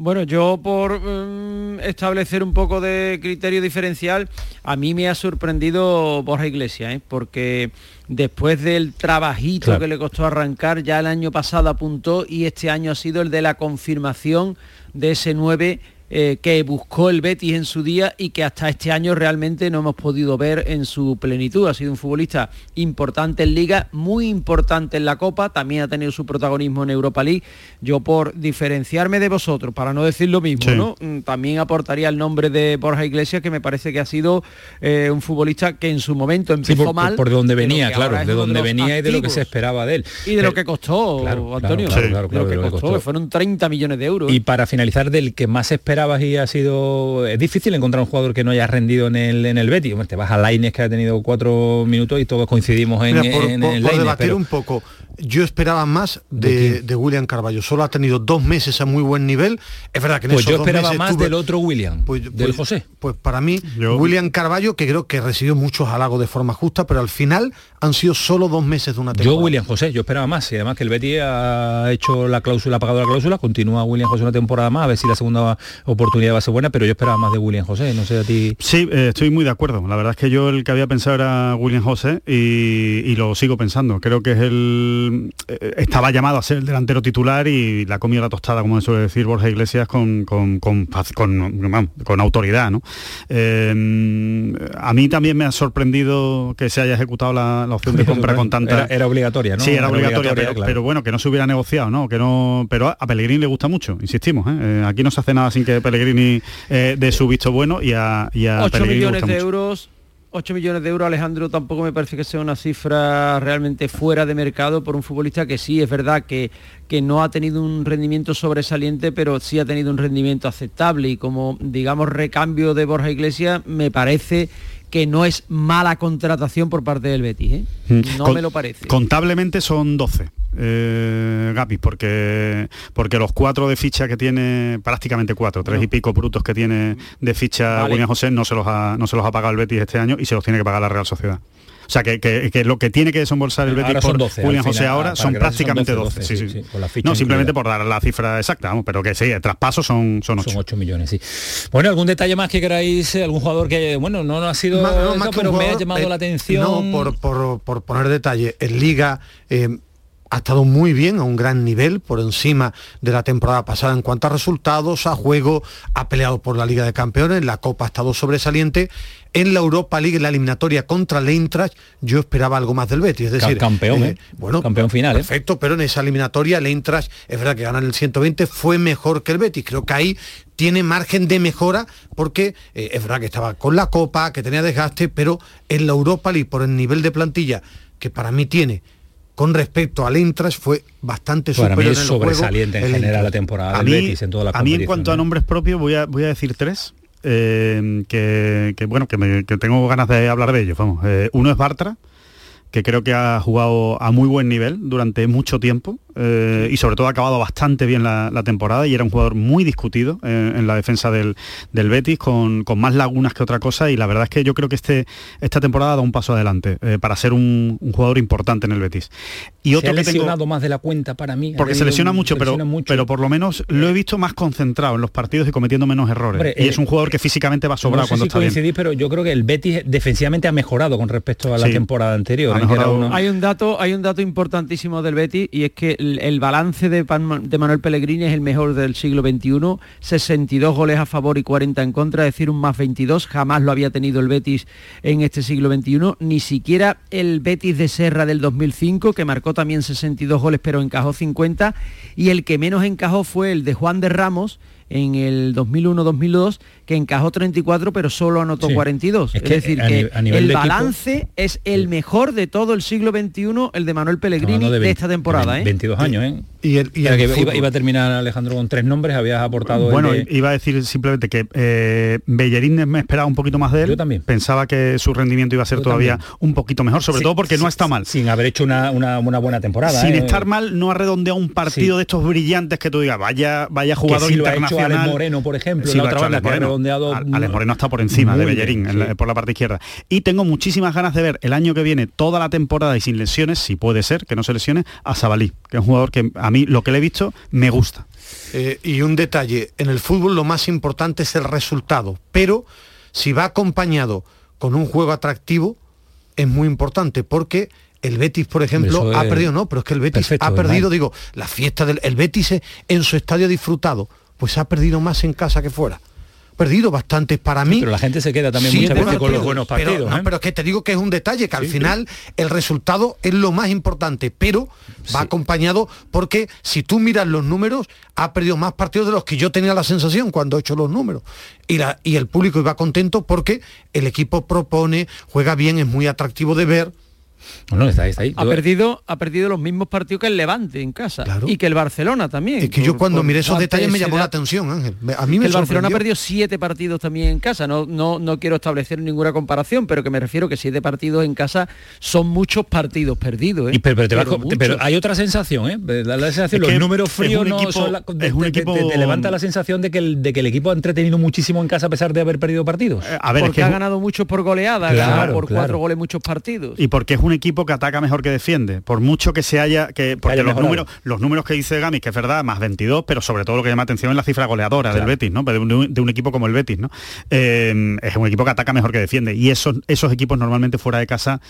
Bueno, yo por mm, establecer un poco de criterio diferencial, a mí me ha sorprendido Borja Iglesias, ¿eh? porque después del trabajito Claro. que le costó arrancar, ya el año pasado apuntó y este año ha sido el de la confirmación de ese 9 eh, que buscó el Betis en su día y que hasta este año realmente no hemos podido ver en su plenitud. Ha sido un futbolista importante en Liga, muy importante en la Copa, también ha tenido su protagonismo en Europa League. Yo por diferenciarme de vosotros, para no decir lo mismo, Sí. ¿no? Mm, también aportaría el nombre de Borja Iglesias, que me parece que ha sido eh, un futbolista que en su momento Sí, empezó por, mal. por donde pero venía, claro, de donde venía y de lo que se esperaba de él. Y de lo Eh, que costó, claro, Antonio. claro, claro, lo claro, que de lo que costó, que fueron 30 millones de euros. Y para finalizar, del que más esperabas y ha sido... Es difícil encontrar un jugador que no haya rendido en el, en el Betis. Hombre, te vas a Laines, que ha tenido cuatro minutos y todos coincidimos en, Mira, por, en por- el por Lainez, debatir pero- un poco, yo esperaba más de, de William Carballo. Solo ha tenido dos meses a muy buen nivel. Es verdad que en Pues esos yo dos esperaba meses más tuve- del otro William, Pues- del pues- José. Pues para mí, Yo- William Carballo, que creo que recibió muchos halagos de forma justa, pero al final han sido solo dos meses de una Yo temporada. William José, yo esperaba más y además que el Betis ha hecho la cláusula, ha pagado la cláusula, continúa William José una temporada más, a ver si la segunda oportunidad va a ser buena, pero yo esperaba más de William José, no sé a ti. Sí, eh, estoy muy de acuerdo. La verdad es que yo el que había pensado era William José y, y lo sigo pensando. Creo que es el eh, estaba llamado a ser el delantero titular y la comida la tostada, como suele decir Borja Iglesias, con, con, con, fac- con- vamos, con autoridad. ¿no? Eh, a mí también me ha sorprendido que se haya ejecutado la, la opción de compra con tanta... Era, era obligatoria, ¿no? Sí, era, obligatoria, pero, claro. pero bueno, que no se hubiera negociado, ¿no? Que no, pero a a Pellegrini le gusta mucho, insistimos. aquí no se hace nada sin que Pellegrini eh, dé su visto bueno y a, y a 8 Pellegrini le millones de mucho. euros 8 millones de euros, Alejandro, tampoco me parece que sea una cifra realmente fuera de mercado por un futbolista que sí, es verdad que, que no ha tenido un rendimiento sobresaliente, pero sí ha tenido un rendimiento aceptable y como, digamos, recambio de Borja Iglesias, me parece que no es mala contratación por parte del Betis. ¿eh? Mm. No Con- me lo parece. Contablemente son 12, eh, Gapi, porque, porque los cuatro de ficha que tiene, prácticamente cuatro, tres y pico brutos que tiene de ficha Vale. William José, no se, los ha, no se los ha pagado el Betis este año y se los tiene que pagar la Real Sociedad. O sea, que, que- que lo que tiene que desembolsar el Betis Ahora son por 12, William al José ahora son veas, son prácticamente 12, 12. sí, 12, sí. sí, con la ficha no, simplemente incluida. por dar la cifra exacta, vamos, pero que sí, el traspaso son, son 8. Son 8 millones, sí. Bueno, algún detalle más que queráis, algún jugador que, bueno, no, no ha sido, Más- no, eso, más que un pero me ha llamado eh, la atención. No, por, por- por poner detalle, en Liga eh, ha estado muy bien, a un gran nivel, por encima de la temporada pasada en cuanto a resultados, a juego, ha peleado por la Liga de Campeones, la Copa ha estado sobresaliente. En la Europa League, en la eliminatoria contra el Eintracht, yo esperaba algo más del Betis. Es decir, campeón, ¿eh? bueno, Campeón final, ¿eh? Perfecto, pero en esa eliminatoria el Eintracht, es verdad que ganan el 120, fue mejor que el Betis. Creo que ahí tiene margen de mejora porque eh, es verdad que estaba con la Copa, que tenía desgaste, pero en la Europa League, por el nivel de plantilla que para mí tiene con respecto al Eintracht, fue bastante Para mí superior es en el juego, sobresaliente en general la temporada a del mí, Betis en todas las a mí en cuanto a nombres propios voy a, voy a decir tres eh, que, bueno que, me- tengo ganas de hablar de ellos vamos. Eh, uno es Bartra que creo que ha jugado a muy buen nivel durante mucho tiempo eh, y sobre todo ha acabado bastante bien la, la temporada y era un jugador muy discutido eh, en la defensa del, del Betis con, con más lagunas que otra cosa y la verdad es que yo creo que este, esta temporada da un paso adelante eh, para ser un, un jugador importante en el Betis. Y se otro ha que tengo- lesionado más de la cuenta para mí. ha porque se lesiona mucho, se pero, mucho. pero por lo menos lo he visto más concentrado en los partidos y cometiendo menos errores. Hombre, y eh, es un jugador que físicamente va sobrado no sé cuando si está bien. coincidís, pero yo creo que el Betis defensivamente ha mejorado con respecto a la Sí. temporada anterior. Ha. Que era mejorado. uno- Hay un dato, hay un dato importantísimo del Betis y es que el, el balance de, Pan- de Manuel Pellegrini es el mejor del siglo XXI, 62 goles a favor y 40 en contra, es decir, un más 22, jamás lo había tenido el Betis en este siglo XXI, ni siquiera el Betis de Serra del 2005, que marcó también 62 goles pero encajó 50, y el que menos encajó fue el de Juan de Ramos, en el 2001-2002 que encajó 34 pero solo anotó Sí. 42. Es decir, a que ni- a nivel el de equipo- balance es el mejor de todo el siglo XXI, el de Manuel Pellegrini de, 20 esta temporada. ¿eh? 22 años, ¿eh? Y el, y el que iba, a terminar Alejandro con tres nombres, habías aportado el Bueno, de- iba a decir simplemente que eh, Bellerín me esperaba un poquito más de él. Yo también. Pensaba que su rendimiento iba a ser Yo todavía también. un poquito mejor, sobre Sí, todo porque no está mal. sin haber hecho una, una- una buena temporada. Sin ¿eh? estar mal, no ha redondeado un partido Sí. de estos brillantes que tú digas, vaya, vaya que jugador sí lo ha hecho nacional. Alex Moreno, por ejemplo, Sí, la lo ha otra hecho banda Alex que ha Moreno. redondeado. Alex Moreno está por encima de Bellerín bien, la- por la parte izquierda. Y tengo muchísimas ganas de ver el año que viene, toda la temporada y sin lesiones, si puede ser, que no se lesione, a Sabalí, que es un jugador que a mí lo que le he visto me gusta. Eh, y un detalle, en el fútbol lo más importante es el resultado, pero si va acompañado con un juego atractivo, es muy importante, porque el Betis, por ejemplo, ha perdido, no, pero es que el Betis perfecto, ha ¿verdad? perdido, digo, la fiesta del el Betis en su estadio ha disfrutado, pues ha perdido más en casa que fuera. Perdido bastantes para mí. Pero la gente se queda también Siete muchas veces con los partidos, buenos pero- partidos. no, ¿eh? pero es que te digo que es un detalle, que al final el resultado es lo más importante, pero va acompañado porque si tú miras los números, ha perdido más partidos de los que yo tenía la sensación cuando he hecho los números. Y, la- y el público iba contento porque el equipo propone, juega bien, es muy atractivo de ver. No, está ahí, está ahí. Ha Yo- perdido, ha perdido los mismos partidos que el Levante en casa y que el Barcelona también. Es que yo cuando miré esos detalles de me llamó la atención, Ángel. A mí me el Barcelona ha sorprendió. perdido siete partidos también en casa. No, no, no quiero establecer ninguna comparación, pero que me refiero que siete partidos en casa son muchos partidos perdidos. ¿eh? Y pero, pero te vas con- muchos. pero hay otra sensación, ¿eh? La sensación, Es los números fríos no equipo- son la- es un te- equipo- te- te levanta la sensación de que, el, de que el equipo ha entretenido muchísimo en casa a pesar de haber perdido partidos. a ver, es Porque que ha ganado muchos por goleada, ha Claro, ganado por claro. cuatro goles muchos partidos. Y porque es un equipo que ataca mejor que defiende. Por mucho que se haya... que Porque haya los números, los números que dice Gami, que es verdad, más 22, pero sobre todo lo que llama atención es la cifra goleadora Claro. del Betis, ¿no? De un, de un equipo como el Betis, ¿no? Eh, es un equipo que ataca mejor que defiende. Y esos, esos equipos normalmente fuera de casa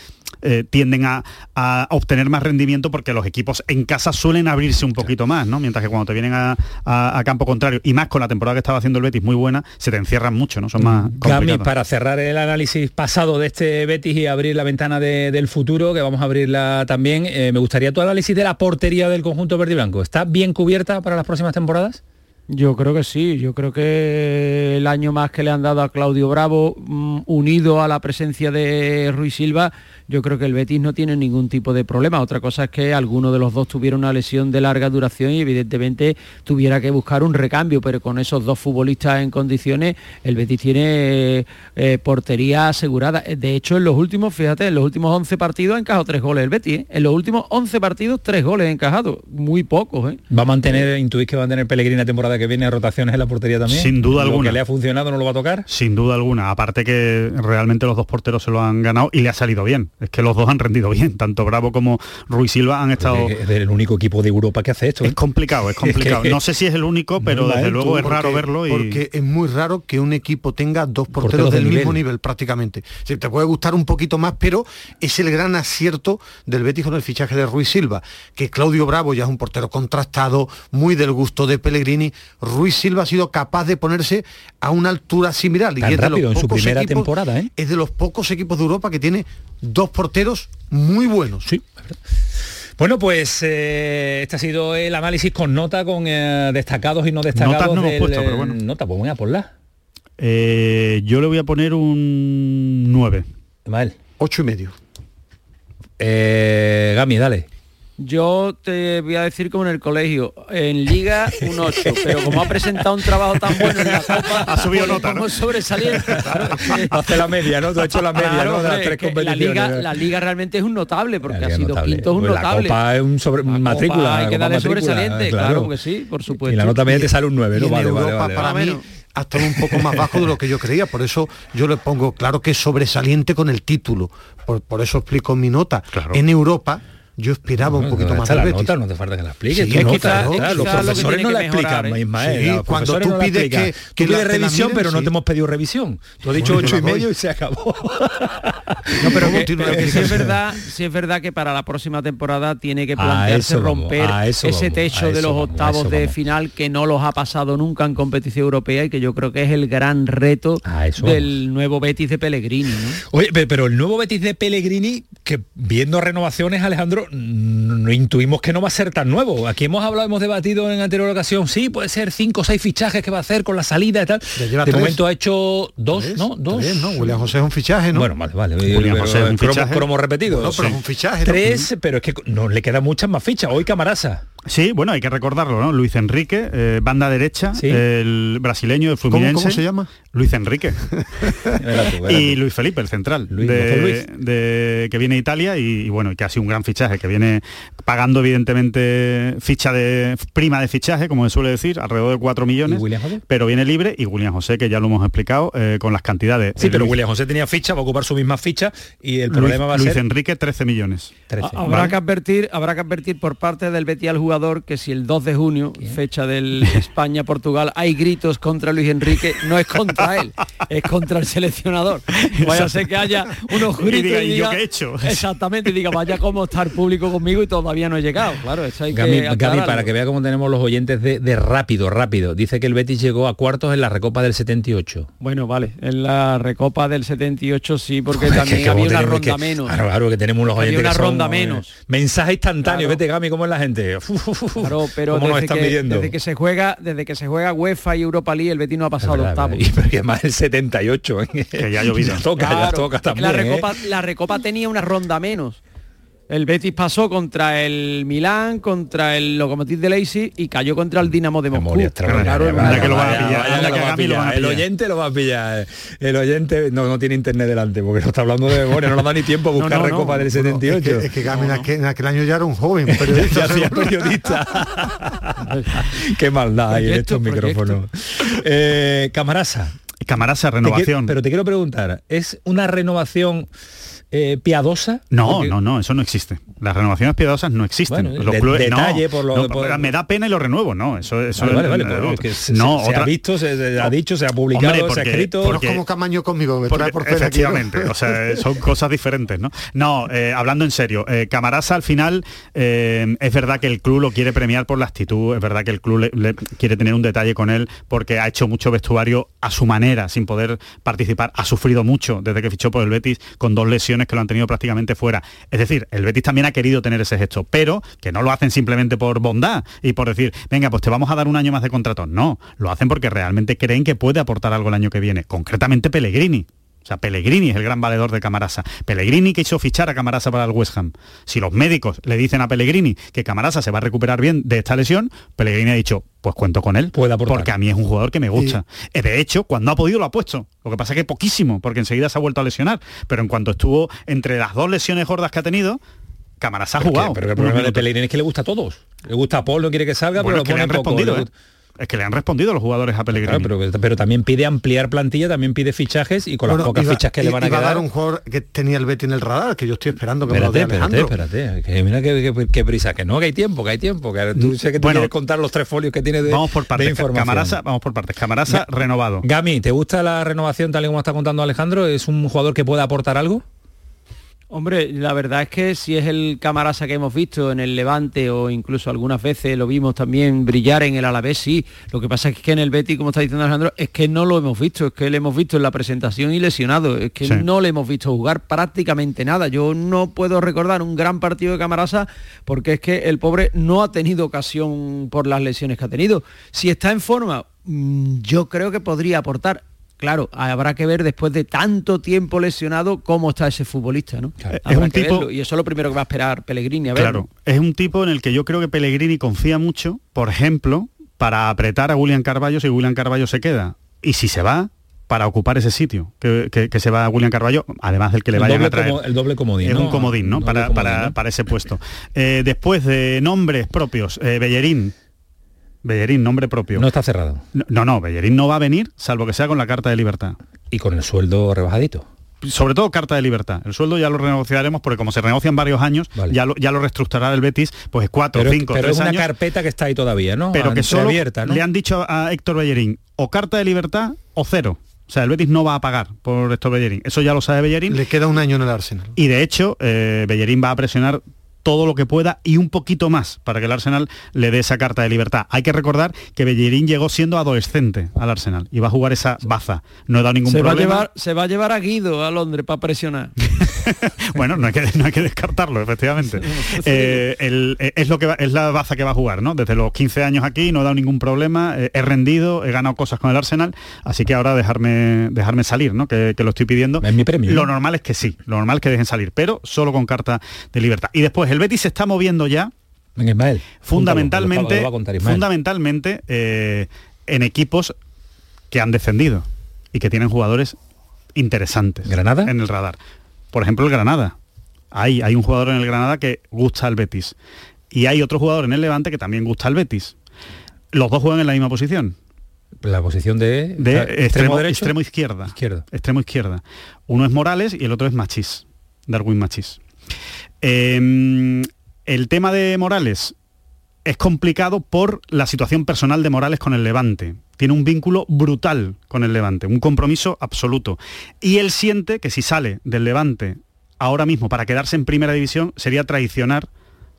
eh, tienden a, a obtener más rendimiento porque los equipos en casa suelen abrirse un poquito más, ¿no? Mientras que cuando te vienen a, a- a campo contrario, y más con la temporada que estaba haciendo el Betis muy buena, se te encierran mucho, ¿no? Son más Gami, complicados. para cerrar el análisis pasado de este Betis y abrir la ventana de- del futuro, que vamos a abrirla también, eh, me gustaría tu análisis de la portería del conjunto verde y blanco. ¿Está bien cubierta para las próximas temporadas? Yo creo que sí, yo creo que el año más que le han dado a Claudio Bravo, mm, unido a la presencia de Ruiz Silva, yo creo que el Betis no tiene ningún tipo de problema. Otra cosa es que alguno de los dos tuviera una lesión de larga duración y evidentemente tuviera que buscar un recambio, pero con esos dos futbolistas en condiciones, el Betis tiene eh, portería asegurada. De hecho, en los últimos, fíjate, en los últimos 11 partidos ha encajado tres goles el Betis. ¿eh? En los últimos 11 partidos, tres goles encajados. Muy pocos, ¿eh? ¿Va a mantener, intuís que va a mantener Pellegrini temporada que viene rotaciones en la portería también? Sin duda ¿Lo alguna. que le ha funcionado no lo va a tocar? Sin duda alguna. Aparte que realmente los dos porteros se lo han ganado y le ha salido bien. Es que los dos han rendido bien. Tanto Bravo como Ruiz Silva han estado... Es el único equipo de Europa que hace esto. ¿eh? Es complicado, es complicado. No sé si es el único, pero desde luego tú, es raro verlo y... Porque es muy raro que un equipo tenga dos porteros, Porteros de del mismo nivel. prácticamente. Sí, te puede gustar un poquito más, pero es el gran acierto del Betis con el fichaje de Ruiz Silva, que Claudio Bravo ya es un portero contrastado, muy del gusto de Pellegrini. Ruiz Silva ha sido capaz de ponerse a una altura similar. Tan y es de rápido los en su primera equipos- temporada, ¿eh? Es de los pocos equipos de Europa que tiene dos porteros muy buenos. Sí, Bueno, pues eh, este ha sido el análisis con nota, con eh, destacados y no destacados. Notas no hemos del, puesto, pero eh, bueno. Nota, pues voy a ponla. Eh, yo le voy a poner un 9. Mal. Ocho y medio. Eh, Gami, dale. Yo te voy a decir como en el colegio, en Liga un 8, pero como ha presentado un trabajo tan bueno en la Copa, Ha subido pues nota, ¿no? sobresaliente. Claro, Hace la media, ¿no? Tú has hecho la media, Claro, ¿no? De las tres es que la competiciones. liga, la liga realmente es un notable porque ha sido notable. quinto es un Pues notable. La copa es un sobre, La matrícula. Copa hay que darle matrícula, sobresaliente, claro. que sí, por supuesto. Y la nota media te sale un 9, ¿no? Y en Vale, vale, Europa, vale, para vale. mí ha estado un poco más bajo de lo que yo creía, por eso yo le pongo claro que es sobresaliente con el título, por, por eso explico mi nota. En Europa yo esperaba un poquito más del la Betis. nota, no te falta que la expliques. Sí, tu es nota, quizá- ¿no? es Claro, los lo profesores no la mejorar, explican, ¿eh? Ismael. Sí, los cuando tú pides que- Tú que la- pides revisión, miren, pero no te hemos pedido revisión. Tú has dicho ocho y medio y se acabó. No, pero, ¿Cómo que, tiene pero una que sí es verdad, sí es verdad que para la próxima temporada tiene que plantearse vamos, romper ese vamos, techo de los vamos, octavos de final que no los ha pasado nunca en competición europea y que yo creo que es el gran reto del nuevo Betis de Pellegrini. Oye, pe- pero el nuevo Betis de Pellegrini, que viendo renovaciones, Alejandro, intuimos que no va a ser tan nuevo. Aquí hemos hablado, hemos debatido en anterior ocasión, sí, puede ser cinco o seis fichajes que va a hacer con la salida y tal. De tres. momento ha hecho dos, Tres, ¿no? Dos. tres, ¿no? William José es un fichaje, ¿no? Bueno, vale, vale. William Pero, José es un cromo- fichaje. cromo repetido. No, pero es un fichaje, ¿no? Tres, pero es que no le quedan muchas más fichas. Hoy Camarasa. Sí, bueno, hay que recordarlo, ¿no? Luis Enrique, eh, banda derecha, el brasileño, el ¿Cómo, fluminense. cómo se llama? Luis Enrique. Y. Luis Felipe, el central, Luis, de, Luis. que viene a Italia y, y bueno, y que ha sido un gran fichaje, que viene pagando evidentemente ficha de prima de fichaje, como se suele decir, alrededor de 4 millones, ¿Y William José? pero viene libre y William José, que ya lo hemos explicado, eh, con las cantidades. Sí, Eh, pero Luis- William José tenía ficha, va a ocupar su misma ficha y el Luis- problema va a Luis ser... Enrique, 13 millones. 13. Ha- Habrá Vale. que advertir, habrá que advertir por parte del Betis al jugador que si el 2 de junio, fecha del España-Portugal, hay gritos contra Luis Enrique, no es contra él, es contra el seleccionador. Vaya a ser que haya unos Y gritos diga, ¿y yo diga- qué he hecho? Exactamente, y diga, vaya cómo está el público conmigo y todavía no he llegado. Claro, eso hay Gami, que Gami, aclararlo. para que vea cómo tenemos los oyentes de, de rápido, rápido. Dice que el Betis llegó a cuartos en la Recopa del 78. Bueno, vale, en la Recopa del 78 sí, porque Joder, también que- había una ronda que- menos. Claro, claro, que tenemos unos Había oyentes una que son, ronda eh, menos. Mensaje instantáneo, Claro. vete Gami, ¿cómo es la gente? Claro, pero ¿Cómo nos desde están que, midiendo? desde que se juega, desde que se juega UEFA y Europa League, el Betis no ha pasado al octavo. Y pero que más el 78, ¿eh? Que ya ha llovido. Ya toca, ya Claro, toca es que también. la ¿eh? recopa, la recopa tenía una ronda menos. El Betis pasó contra el Milán, contra el Lokomotiv de Leipzig y cayó contra el Dinamo de Moscú. El oyente lo va a pillar. El oyente no, no tiene internet delante porque no está hablando de memoria, no nos da ni tiempo a buscar no, Recopa no. del Es 78. que, es que Gami en, aquel, en aquel año ya era un joven periodista. Ya seguro. periodista. Qué maldad hay en estos micrófonos. Eh, Camarasa. Camarasa, te renovación. pero te quiero preguntar, ¿es una renovación eh, piadosa? No, Porque- no, no, eso no existe. Las renovaciones piadosas no existen. Bueno, Los de- clubes- no, detalle por lo- no, por- me da pena y lo renuevo, no. Eso, eso Vale, vale, es- vale, pero es que se, no, se- ha visto, se, se ha dicho, se ha publicado, Hombre, se ha escrito. Es como Camaño conmigo, me Porque- trae por tele aquí, ¿no? efectivamente, o sea, son cosas diferentes, ¿no? No, eh, hablando en serio, eh, Camarasa al final eh, es verdad que el club lo quiere premiar por la actitud, es verdad que el club le, le quiere tener un detalle con él porque ha hecho mucho vestuario a su manera, sin poder participar, ha sufrido mucho desde que fichó por el Betis con dos lesiones que lo han tenido prácticamente fuera. Es decir, el Betis también ha querido tener ese gesto, pero que no lo hacen simplemente por bondad y por decir, venga, pues te vamos a dar un año más de contrato. No, lo hacen porque realmente creen que puede aportar algo el año que viene, concretamente Pellegrini. O sea, Pellegrini es el gran valedor de Camarasa. Pellegrini que hizo fichar a Camarasa para el West Ham. Si los médicos le dicen a Pellegrini que Camarasa se va a recuperar bien de esta lesión, Pellegrini ha dicho, pues cuento con él. Puede. Porque a mí es un jugador que me gusta. Eh, De hecho, cuando ha podido lo ha puesto. Lo que pasa es que poquísimo, porque enseguida se ha vuelto a lesionar. Pero en cuanto estuvo entre las dos lesiones gordas que ha tenido, Camarasa ha jugado. Pero el problema de. Pellegrini es que le gusta a todos. Le gusta a Paul, no quiere que salga, Bueno, pero es que lo le han poco. respondido, Le ¿eh? Es que le han respondido los jugadores a Pellegrini. Claro, pero, pero también pide ampliar plantilla, también pide fichajes y con las Bueno, pocas iba- fichas que le van a iba quedar. dar un jugador que tenía el Betty en el radar, que yo estoy esperando que Espérate, me lo espérate, espérate. Que mira qué, qué- qué prisa, que no, que hay tiempo, que hay tiempo. Que tú sé que tú Bueno, quieres contar los tres folios que tiene de, vamos por de partes. información. Camarasa, vamos por partes. Camarasa Ga- renovado. Gami, ¿te gusta la renovación tal y como está contando Alejandro? ¿Es un jugador que pueda aportar algo? Hombre, la verdad es que si es el Camarasa que hemos visto en el Levante o incluso algunas veces lo vimos también brillar en el Alavés, sí. Lo que pasa es que en el Betis, como está diciendo Alejandro, es que no lo hemos visto, es que le hemos visto en la presentación y lesionado, es que Sí. no le hemos visto jugar prácticamente nada. Yo no puedo recordar un gran partido de Camarasa porque es que el pobre no ha tenido ocasión por las lesiones que ha tenido. Si está en forma, mm, yo creo que podría aportar. Claro, habrá que ver después de tanto tiempo lesionado cómo está ese futbolista, ¿no? Es un tipo- verlo, y eso es lo primero que va a esperar Pellegrini a ver. Claro, es un tipo en el que yo creo que Pellegrini confía mucho, por ejemplo, para apretar a William Carballo si William Carballo se queda. Y si se va, para ocupar ese sitio que, que- que se va a William Carballo, además del que le vayan a traer. como- el doble comodín, Es ¿no? un comodín, ¿no? Un doble Para, comodín, para- ¿no? para ese puesto. Eh, después de nombres propios, eh, Bellerín. Bellerín, nombre propio. No está cerrado. No, no, Bellerín no va a venir, salvo que sea con la carta de libertad. Y con el sueldo rebajadito. sobre todo carta de libertad. El sueldo ya lo renegociaremos porque como se renegocian varios años, Vale. ya, lo, ya lo reestructurará el Betis, pues cuatro, Pero, cinco, pero tres es una años. carpeta que está ahí todavía, ¿no? pero que solo abierta, ¿no? le han dicho a Héctor Bellerín o carta de libertad o cero. O sea, el Betis no va a pagar por Héctor Bellerín. Eso ya lo sabe Bellerín. Le queda un año en el Arsenal. Y de hecho, eh, Bellerín va a presionar todo lo que pueda y un poquito más para que el Arsenal le dé esa carta de libertad. Hay que recordar que Bellerín llegó siendo adolescente al Arsenal y va a jugar esa baza. No he dado ningún se va, a problema. llevar, se va a llevar a Guido a Londres para presionar. bueno, no hay que, no hay que descartarlo, efectivamente. Eh, el- eh, es, lo que va- es la baza que va a jugar, ¿no? Desde los 15 años aquí, no he dado ningún problema, eh, he rendido, he ganado cosas con el Arsenal, así que ahora dejarme, dejarme salir, ¿no? Que, que lo estoy pidiendo. Es mi premio. Lo normal es que sí, lo normal es que dejen salir, pero solo con carta de libertad. Y después, el Betis se está moviendo ya Venga, Ismael. Fundamentalmente, lo contar Ismael. fundamentalmente eh, en equipos que han descendido y que tienen jugadores interesantes ¿Granada? en el radar. Por ejemplo, el Granada. Hay, hay un jugador en el Granada que gusta al Betis. Y hay otro jugador en el Levante que también gusta al Betis. Los dos juegan en la misma posición. La posición de, extremo, derecho. extremo izquierda. Izquierda. Extremo izquierda. Uno es Morales y el otro es Machís. Darwin Machís. Eh, el tema de Morales es complicado por la situación personal de Morales con el Levante. Tiene un vínculo brutal con el Levante, un compromiso absoluto. Y él siente que si sale del Levante ahora mismo para quedarse en primera división sería traicionar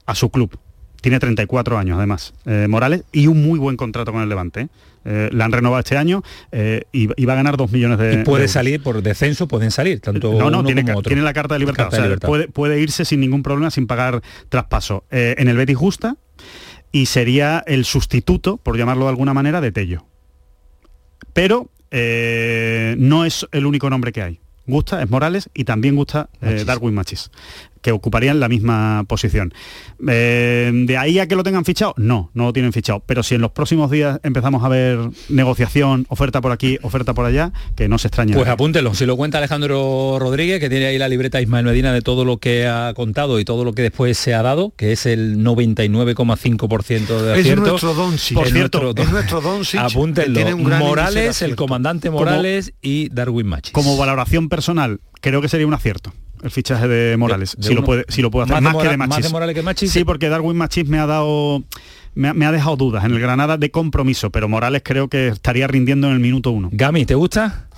a su club. Tiene 34 años además, eh, Morales, y un muy buen contrato con el Levante. ¿eh? Eh, la han renovado este año y, y va a ganar 2 millones de Y puede de salir por descenso, pueden salir, tanto No, no, uno tiene, como ca- otro. tiene la carta de libertad. Carta o sea, de libertad. Puede, puede irse sin ningún problema, sin pagar traspaso. En el Betis Justa y sería el sustituto, por llamarlo de alguna manera, de Tello. Pero eh, no es el único nombre que hay. Gusta, es Morales y también gusta eh. Darwin Machis, que ocuparían la misma posición. Eh, ¿De ahí a que lo tengan fichado? No, no lo tienen fichado. Pero si en los próximos días empezamos a ver negociación, oferta por aquí, oferta por allá, que no se extraña. Pues apúntelo, si lo cuenta Alejandro Rodríguez, que tiene ahí la libreta Ismael Medina de todo lo que ha contado y todo lo que después se ha dado, que es el 99,5% de Es acierto. nuestro Doncic. Por Es cierto, nuestro es nuestro Doncic, Apúntenlo. tiene un gran índice de Morales, el comandante Como- Morales y Darwin Machis. como valoración personal, creo que sería un acierto el fichaje de Morales, de si, lo puede, si lo puede hacer más más, de que de más Machis. de Morales que Machis. Sí, porque Darwin Machis me ha dado me ha, me ha dejado dudas en el Granada de compromiso, pero Morales creo que estaría rindiendo en el minuto uno. Gami, ¿te gusta?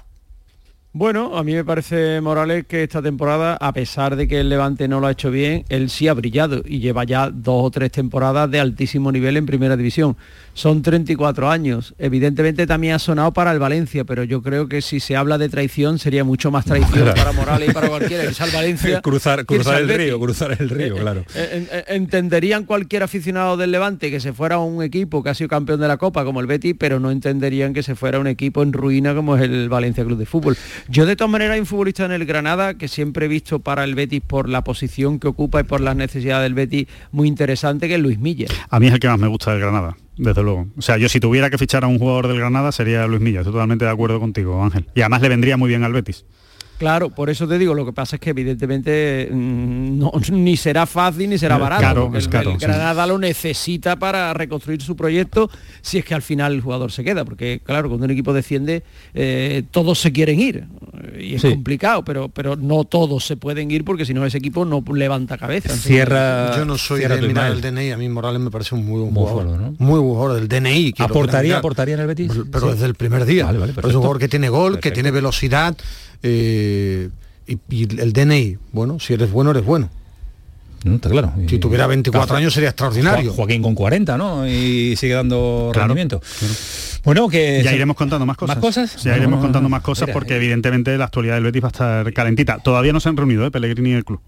Bueno, a mí me parece Morales que esta temporada, a pesar de que el Levante no lo ha hecho bien, él sí ha brillado y lleva ya dos o tres temporadas de altísimo nivel en primera división. Son 34 años. Evidentemente también ha sonado para el Valencia, pero yo creo que si se habla de traición sería mucho más traición Claro. para Morales y para cualquiera. Al Valencia. cruzar que cruzar el río, cruzar el río, Eh, claro. eh, eh, entenderían cualquier aficionado del Levante que se fuera a un equipo que ha sido campeón de la Copa como el Betis, pero no entenderían que se fuera a un equipo en ruina como es el Valencia Club de Fútbol. Yo de todas maneras hay un futbolista en el Granada que siempre he visto para el Betis por la posición que ocupa y por las necesidades del Betis muy interesante que es Luis Milla. A mí es el que más me gusta del Granada, desde luego. O sea, yo si tuviera que fichar a un jugador del Granada sería Luis Milla, estoy totalmente de acuerdo contigo, Ángel. Y además le vendría muy bien al Betis. Claro, por eso te digo, lo que pasa es que evidentemente mm, no, ni será fácil ni será barato. caro, porque es el- caro, el. Granada lo necesita para reconstruir su proyecto si es que al final el jugador se queda, porque claro, cuando un equipo desciende, eh, todos se quieren ir. eh, Y es Sí. complicado, pero, pero no todos se pueden ir porque si no ese equipo no levanta cabeza. Cierra. Yo no soy cierra de mirar el DNI, a mí Morales me parece un muy buen Muy jugador. ¿no? Muy buen jugador del DNI. ¿Aportaría, aportaría en el Betis? Pero Sí. desde el primer día. Vale, vale, Pero es un jugador que tiene gol, que tiene velocidad. Eh, y, y el DNI, bueno, si eres bueno, eres bueno. No, está claro. Si tuviera 24 Claro. años sería extraordinario. Jo- Joaquín con 40, ¿no? Y sigue dando Claro, rendimiento. Bueno, que... Ya iremos contando más cosas. ¿Más cosas? Ya iremos No, contando más cosas mira, porque eh, evidentemente la actualidad del Betis va a estar calentita. Todavía no se han reunido, ¿eh? Pellegrini y el club.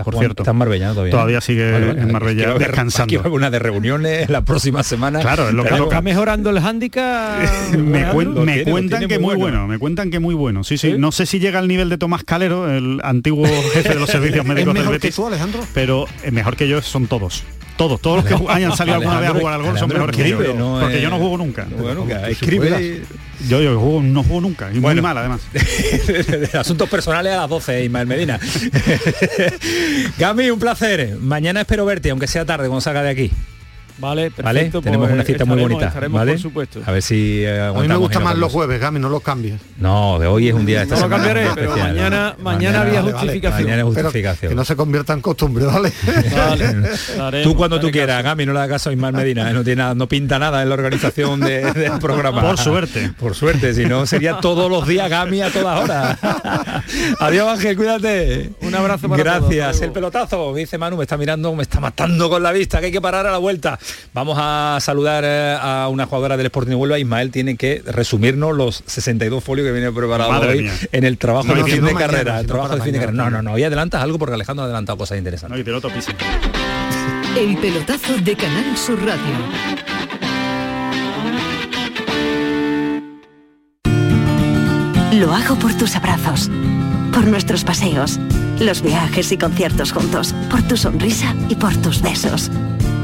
Está por cierto. Está en Marbella ¿no? todavía. Todavía sigue Vale, vale. en Marbella descansando. una de reuniones la próxima semana. Claro, es lo que. ¿Está mejorando el hándicap? me, cuen- tiene, cuentan que muy muy bueno. bueno. me cuentan que muy bueno. Sí, sí, ¿Sí? no sé si llega al nivel de Tomás Calero, el antiguo jefe de los servicios ¿Es médicos del Betis, tú, Alejandro? pero eh, mejor que yo son todos. Todos, todos los que hayan salido alguna vez a jugar al gol son mejores que yo. no porque es- yo no juego nunca. No nunca. Escribe. Yo, yo juego, no juego nunca. Y Bueno. muy mal además. Asuntos personales a las 12, Ismael Medina. Gami, un placer. Mañana espero verte, aunque sea tarde, cuando salga de aquí. Vale, ¿Vale? perfecto. Tenemos pues una cita muy bonita. ¿vale? por supuesto. A ver si eh, A mí me gustan más los jueves, Gami, no los cambies. No, de hoy es un día de esta No lo cambiaré, pero especial. mañana- mañana había Vale, vale. justificación. Mañana es Pero justificación. que no se convierta en costumbre, ¿vale? Vale, Tú cuando tú quieras, caso. Gami, no le hagas caso a Ismael Medina, eh, no tiene nada, no pinta nada en la organización de- del programa. Por suerte. Por suerte, si no sería todos los días Gami a todas horas. Adiós Ángel, cuídate. Un abrazo para todos, Gracias. El pelotazo, dice Manu, me está mirando, me está matando con la vista, que hay que parar a la vuelta. Vamos a saludar eh, a una jugadora del Sporting de Huelva. Ismael tiene que resumirnos los 62 folios que viene preparado Madre hoy mía. en el trabajo No, de fin de mañana, carrera. el trabajo de fin de mañana. carrera. No, no, no. Y adelantas algo porque Alejandro ha adelantado cosas interesantes. No, y. El pelotazo de Canal Sur Radio. Lo hago por tus abrazos, por nuestros paseos, los viajes y conciertos juntos, por tu sonrisa y por tus besos.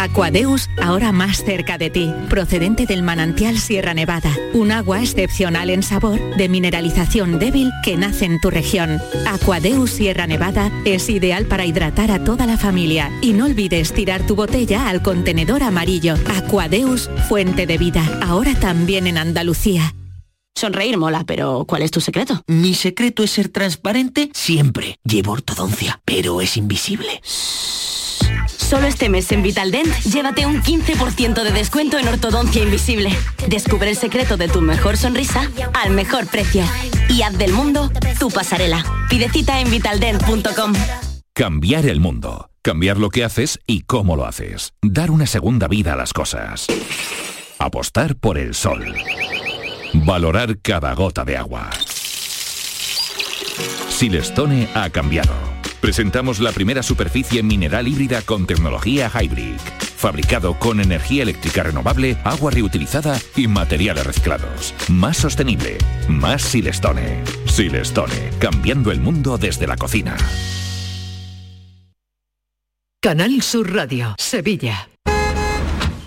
Aquadeus, ahora más cerca de ti, procedente del manantial Sierra Nevada, un agua excepcional en sabor, de mineralización débil que nace en tu región. Aquadeus Sierra Nevada es ideal para hidratar a toda la familia y no olvides tirar tu botella al contenedor amarillo. Aquadeus, fuente de vida, ahora también en Andalucía. Sonreír mola, pero ¿cuál es tu secreto? Mi secreto es ser transparente siempre. Llevo ortodoncia, pero es invisible. Solo este mes en Vitaldent, llévate un 15% de descuento en ortodoncia invisible. Descubre el secreto de tu mejor sonrisa al mejor precio. Y haz del mundo tu pasarela. Pide cita en vitaldent.com. Cambiar el mundo. Cambiar lo que haces y cómo lo haces. Dar una segunda vida a las cosas. Apostar por el sol. Valorar cada gota de agua. Silestone ha cambiado. Presentamos la primera superficie mineral híbrida con tecnología Hybrid. Fabricado con energía eléctrica renovable, agua reutilizada y materiales reciclados. Más sostenible. Más Silestone. Silestone. Cambiando el mundo desde la cocina. Canal Sur Radio, Sevilla.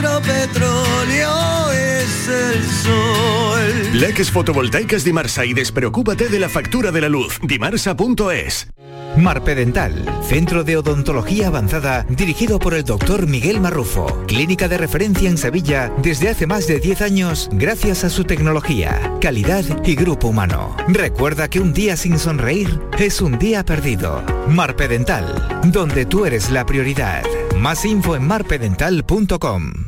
nuestro petróleo es el sol. Leques fotovoltaicas Dimarsa y despreocúpate de la factura de la luz. Dimarsa.es. Marpedental, centro de odontología avanzada dirigido por el doctor Miguel Marrufo, clínica de referencia en Sevilla desde hace más de 10 años gracias a su tecnología, calidad y grupo humano. Recuerda que un día sin sonreír es un día perdido. Marpedental, donde tú eres la prioridad. Más info en marpedental.com.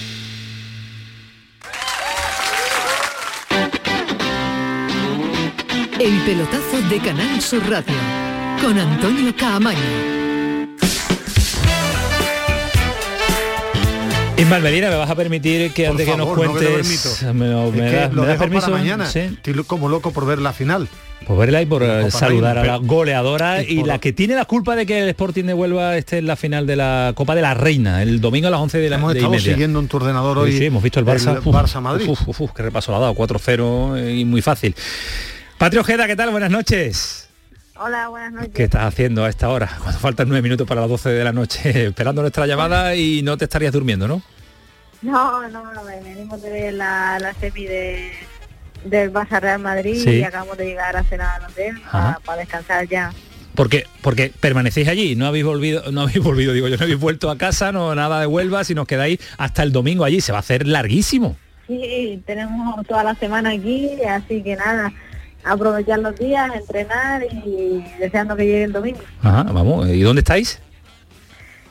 El pelotazo de Canal Sur Radio con Antonio Caamaño. Ismael Medina, ¿me vas a permitir que Por antes que nos no, que cuentes... me, Es que lo me das dejo permiso? para mañana. Sí. Estoy como loco por ver la final. Por verla y por eh, saludar a la goleadora y, la que tiene la culpa de que el Sporting de Huelva esté en la final de la Copa de la Reina, el domingo a las 11 de la Hemos de estado siguiendo en tu ordenador hoy. Sí, sí, hemos visto el Barça. Uf, Barça Madrid. Uf, uf, uf, qué repaso lo ha dado, 4-0 y muy fácil. Patria Ojeda, ¿qué tal? Buenas noches. Hola, buenas noches. ¿Qué estás haciendo a esta hora? Cuando faltan nueve minutos para las 12 de la noche, esperando nuestra llamada y no te estarías durmiendo, ¿no? No, no, no, venimos de la, la semi de, del Barça Real Madrid Sí. y acabamos de llegar a cenar al hotel Ajá. para, descansar ya. Porque, porque permanecéis allí, no habéis volvido, no habéis volvido, digo yo, no habéis vuelto a casa, no nada de Huelva, si nos quedáis hasta el domingo allí, se va a hacer larguísimo. Sí, tenemos toda la semana aquí, así que nada, aprovechar los días, entrenar y deseando que llegue el domingo. Ajá, vamos, ¿y dónde estáis?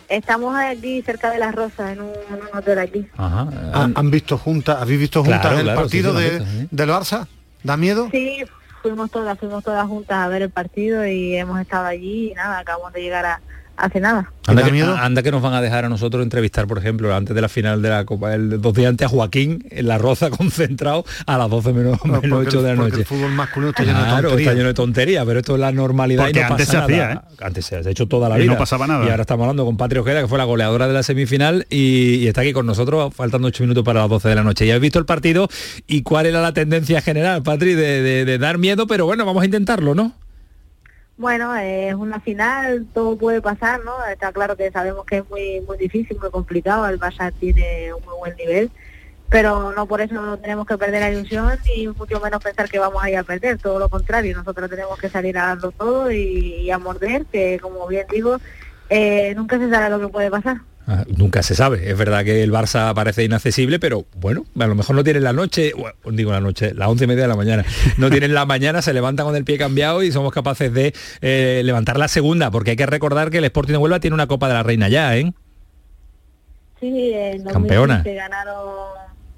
Estamos aquí cerca de Las Rosas, en un, en un hotel aquí. Ajá. ¿Han, han visto juntas, habéis visto juntas Claro, el claro, partido sí, de, visto, sí. del Barça? ¿Da miedo? Sí, fuimos todas, fuimos todas juntas a ver el partido y hemos estado allí y nada, acabamos de llegar a, hace nada. Anda que, anda que nos van a dejar a nosotros entrevistar, por ejemplo, antes de la final de la Copa, el dos días antes a Joaquín en la Roza concentrado a las 12 menos, menos porque 8 de la noche. el fútbol masculino está lleno de está lleno pero esto es la normalidad Porque y no antes pasa se nada. hacía, ¿eh? Antes se ha hecho toda la Y vida. no pasaba nada. Y ahora estamos hablando con Patria Ojeda, que fue la goleadora de la semifinal y, y está aquí con nosotros, faltando 8 minutos para las 12 de la noche. Ya habéis visto el partido y cuál era la tendencia general, Patri, de, de- de dar miedo, pero bueno, vamos a intentarlo, ¿no? Bueno, es una final, todo puede pasar, ¿no? Está claro que sabemos que es muy muy difícil, muy complicado, el Barça tiene un muy buen nivel, pero no por eso tenemos que perder la ilusión y mucho menos pensar que vamos a ir a perder, todo lo contrario, nosotros tenemos que salir a darlo todo y, y a morder, que como bien digo, eh, nunca se sabe lo que puede pasar. Ah, Nunca se sabe. Es verdad que el Barça parece inaccesible, pero bueno, a lo mejor no tienen la noche, bueno, digo la noche, las once y media de la mañana. No tienen la mañana, se levantan con el pie cambiado y somos capaces de eh, levantar la segunda, porque hay que recordar que el Sporting de Huelva tiene una Copa de la Reina ya, ¿eh? Sí, en Campeona. 2015 ganaron,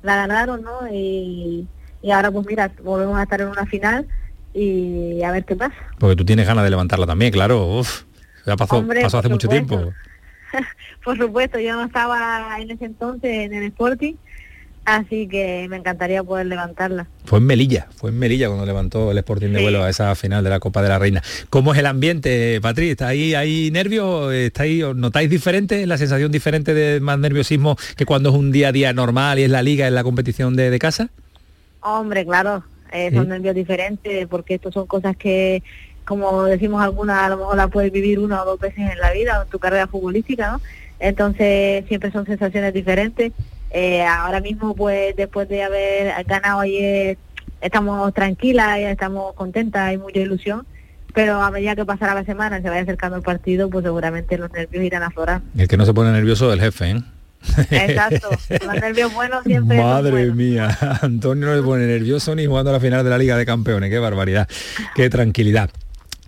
la ganaron, ¿no? Y, y ahora pues mira, volvemos a estar en una final y a ver qué pasa. Porque tú tienes ganas de levantarla también, claro. Uf, ya pasó, Hombre, pasó hace mucho tiempo. Por supuesto, yo no estaba en ese entonces en el Sporting, así que me encantaría poder levantarla. Fue en Melilla, fue en Melilla cuando levantó el Sporting de Huelva esa final de la Copa de la Reina. ¿Cómo es el ambiente, Patri? ¿Está ahí, hay nervios? ¿Está ahí, os ¿Notáis diferente, la sensación diferente de más nerviosismo que cuando es un día a día normal y es la liga, en la competición de, de casa? Hombre, claro, eh, son Sí. nervios diferentes porque estos son cosas que, como decimos algunas, a lo mejor las puedes vivir una o dos veces en la vida o en tu carrera futbolística, ¿no? Entonces siempre son sensaciones diferentes. Eh, ahora mismo, pues después de haber ganado ayer, estamos tranquilas, y estamos contentas, hay mucha ilusión. Pero a medida que pasará la semana, se vaya acercando el partido, pues seguramente los nervios irán a aflorar. El que no se pone nervioso es el jefe, ¿eh? Exacto, los nervios buenos siempre Madre buenos. mía, Antonio no le pone nervioso ni jugando la final de la Liga de Campeones, qué barbaridad, qué tranquilidad.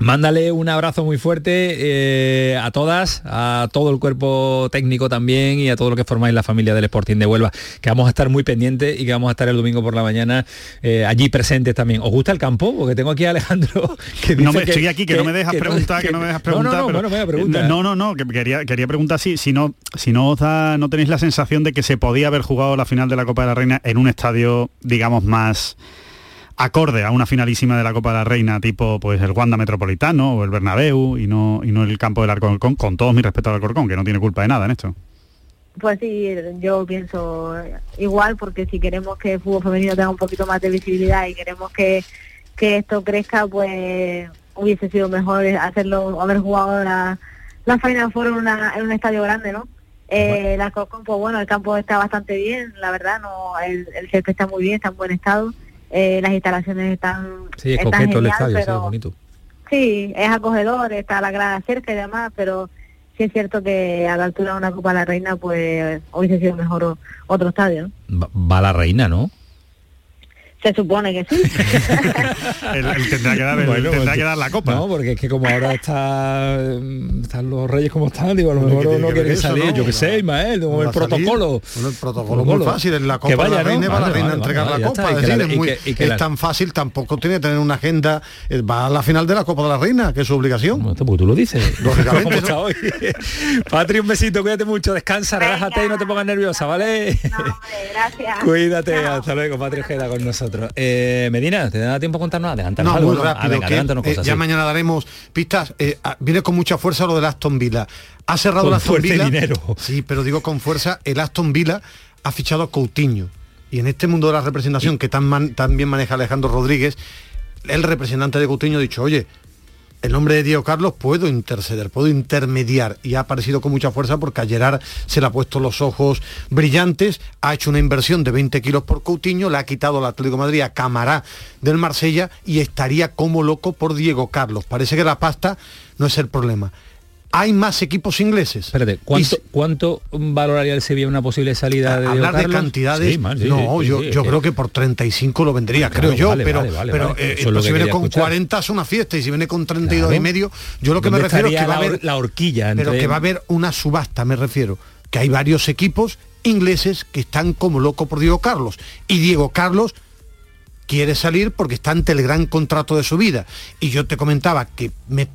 Mándale un abrazo muy fuerte eh, a todas, a todo el cuerpo técnico también y a todo lo que formáis la familia del Sporting de Huelva, que vamos a estar muy pendientes y que vamos a estar el domingo por la mañana eh, allí presentes también. ¿Os gusta el campo? Porque tengo aquí a Alejandro que no me, que- estoy aquí, que, no me dejas preguntar, que, no me dejas preguntar. No, no, no, pero- bueno, venga, pregunta. No, no, no, que quería, quería preguntar si, si no, si no os da- no tenéis la sensación de que se podía haber jugado la final de la Copa de la Reina en un estadio, digamos, más acorde a una finalísima de la Copa de la Reina, tipo pues el Wanda Metropolitano o el Bernabéu y no, y no el campo del Alcorcón, con todo mi respeto al Alcorcón, que no tiene culpa de nada en esto. Pues sí, yo pienso igual porque si queremos que el fútbol femenino tenga un poquito más de visibilidad y queremos que, que esto crezca, pues hubiese sido mejor hacerlo, haber jugado la, la Final Four en, una- en un estadio grande, ¿no? Eh, la Alcorcón, pues bueno, el campo está bastante bien, la verdad, no el, el césped está muy bien, está en buen estado, eh, las instalaciones están, Sí, es están coqueto el estadio, sí, es pero bonito. Sí, es acogedor, está la grada cerca y demás, pero sí es cierto que a la altura de una Copa de la Reina, pues hubiese sido mejor otro estadio. ¿no? Va, va la reina, ¿no? Se supone que sí. Él, él tendrá que dar, el- Bueno, tendrá pues, que dar la copa. No, porque es que como ahora está, están los reyes como están, digo, a lo mejor tiene no que eso, salir, no? yo qué sé, Ismael, como el Va a salir. protocolo. Bueno, el protocolo es muy fácil, en la Copa Que vaya, de la ¿no? Reina va la Vale, Reina a vale, entregar vale, la Copa. está, y es que la- decir, es, muy- que- que es la- tan fácil, tampoco tiene que tener una agenda, eh, va a la final de la Copa de la Reina, que es su obligación. Pues tú lo dices. Lógicamente, ¿Cómo ¿no? hoy? Patri, un besito, cuídate mucho, descansa, relájate y no te pongas nerviosa, ¿vale? Gracias. Cuídate, hasta luego, Patri Ojeda con nosotros. Eh, Medina, ¿te da tiempo a contarnos? Adelántanos No, algo, muy. Ah, rápido. venga, que, adelántanos eh, ya sí. mañana daremos pistas. Eh, ah, viene con mucha fuerza lo del Aston Villa. Ha cerrado Con el Aston Villa. dinero. Sí, pero digo con fuerza, el Aston Villa ha fichado a Coutinho. Y en este mundo de la representación que tan, man- tan bien maneja Alejandro Rodríguez, el representante de Coutinho ha dicho, oye, el nombre de Diego Carlos puedo interceder, puedo intermediar y ha aparecido con mucha fuerza porque a Gerard se le ha puesto los ojos brillantes, ha hecho una inversión de 20 kilos por Coutinho, le ha quitado al Atlético de Madrid a Camará del Marsella y estaría como loco por Diego Carlos. Parece que la pasta no es el problema. Hay más equipos ingleses. Espérate, ¿cuánto, ¿cuánto valoraría el Sevilla una posible salida de Hablar de cantidades, Sí, más, sí, no, sí, yo, sí, yo es creo que por 35 lo vendría, Claro, creo yo, vale, pero, vale, vale, pero eh, es si viene con escuchar. 40 es una fiesta y si viene con 32 Claro. y medio, yo lo que me ¿Dónde refiero es que va a haber la horquilla pero que va a haber una subasta, me refiero, que hay varios equipos ingleses que están como locos por Diego Carlos y Diego Carlos quiere salir porque está ante el gran contrato de su vida. Y yo te comentaba que me,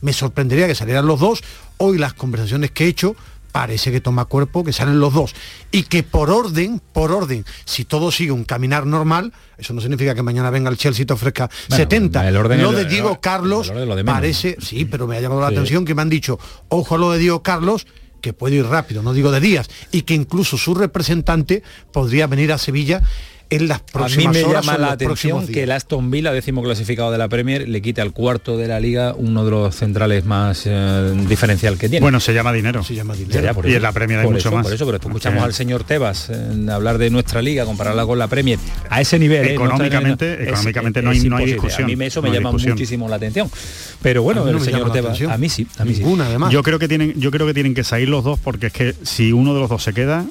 me sorprendería que salieran los dos. Hoy las conversaciones que he hecho parece que toma cuerpo que salen los dos. Y que por orden, por orden, si todo sigue un caminar normal, eso no significa que mañana venga el Chelsea y te ofrezca Bueno, 70. el orden lo de Diego Carlos el de parece, sí, pero me ha llamado la atención que me han dicho, ojo a lo de Diego Carlos, que puede ir rápido, no digo de días, y que incluso su representante podría venir a Sevilla en las A mí próximas me horas llama la atención que el Aston Villa, décimo clasificado de la Premier, le quite al cuarto de la liga uno de los centrales más eh, diferencial que tiene. Bueno, se llama dinero. Se llama dinero. Ya, ya, por y en la Premier hay Por mucho eso, más. Por eso, pero escuchamos Sí. al señor Tebas eh, hablar de nuestra liga, compararla con la Premier a ese nivel. ¿eh? No Económicamente- teniendo- económicamente no hay- no hay imposible. discusión. A mí eso me No llama discusión. muchísimo la atención. Pero bueno, A mí no el señor Tebas, a mí sí, a mí sí. Ninguna, además. Yo creo que tienen, yo creo que tienen que salir los dos porque es que si uno de los dos se queda,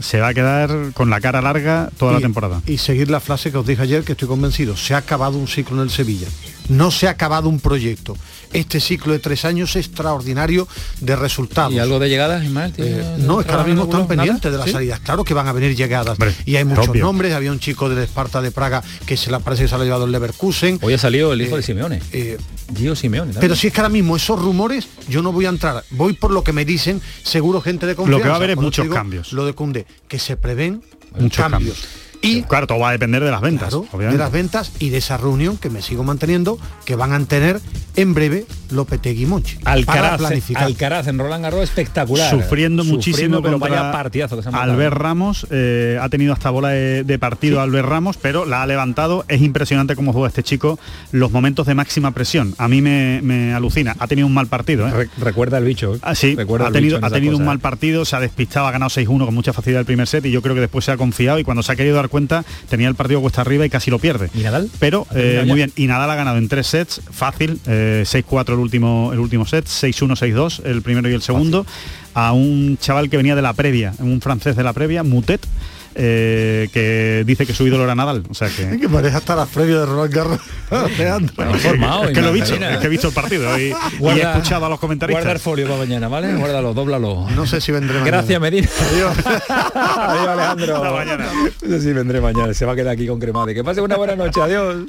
se va a quedar con la cara larga toda la temporada. Y seguir la frase que os dije ayer, que estoy convencido, se ha acabado un ciclo en el Sevilla. No se ha acabado un proyecto. Este ciclo de tres años extraordinario de resultados. ¿Y algo de llegadas, Ismael? ¿Tiene- Eh, no, es que ahora mismo están pendientes de las ¿Sí? salidas. Claro que van a venir llegadas. Hombre, y hay muchos obvio. nombres. Había un chico del Esparta de Praga que se la parece que se lo ha llevado el Leverkusen. Hoy ha salido el hijo Eh, de Simeone. eh, Gio Simeone. también. pero si es que ahora mismo esos rumores, yo no voy a entrar. Voy por lo que me dicen, seguro gente de confianza. Lo que va a haber es muchos digo cambios. Lo de Cundé, que se prevén Muchos cambios. cambios. Y Claro, todo va a depender de las ventas, Claro, de las ventas y de esa reunión que me sigo manteniendo, que van a tener en breve Lopetegui Monchi. Alcaraz. Alcaraz en Roland Garros espectacular. sufriendo muchísimo pero vaya partidazo que se ha marcado. Albert Ramos eh, ha tenido hasta bola de, de partido Albert Ramos pero la ha levantado es impresionante cómo juega este chico los momentos de máxima presión a mí me, me alucina ha tenido un mal partido ¿eh? Re- recuerda el bicho. ¿eh? Ah, sí, Recuerda ha tenido, ha tenido un mal partido, se ha despistado, ha ganado 6-1 con mucha facilidad el primer set y yo creo que después se ha confiado y cuando se ha querido dar cuenta tenía el partido cuesta arriba y casi lo pierde. ¿Y Nadal? Pero ¿Ha terminado eh, muy bien, y Nadal ha ganado en tres sets, fácil, eh, 6-4 el último, el último set, 6-1, 6-2 el primero y el segundo, a un chaval que venía de la previa, un francés de la previa, Mutet, eh, que dice que su ídolo era Nadal. O sea que... que parece hasta las previas de Roland Garros. Bueno, formado, es que lo he visto, imagina. es que he visto el partido y, y he escuchado a los comentaristas. Guarda el folio para mañana, ¿vale? Guárdalo, dóblalo. No sé si vendré mañana. Gracias, Medina. Adiós. Adiós, Alejandro. Hasta mañana. No sé si vendré mañana. Se va a quedar aquí con cremade. Que pase una buena noche. Adiós.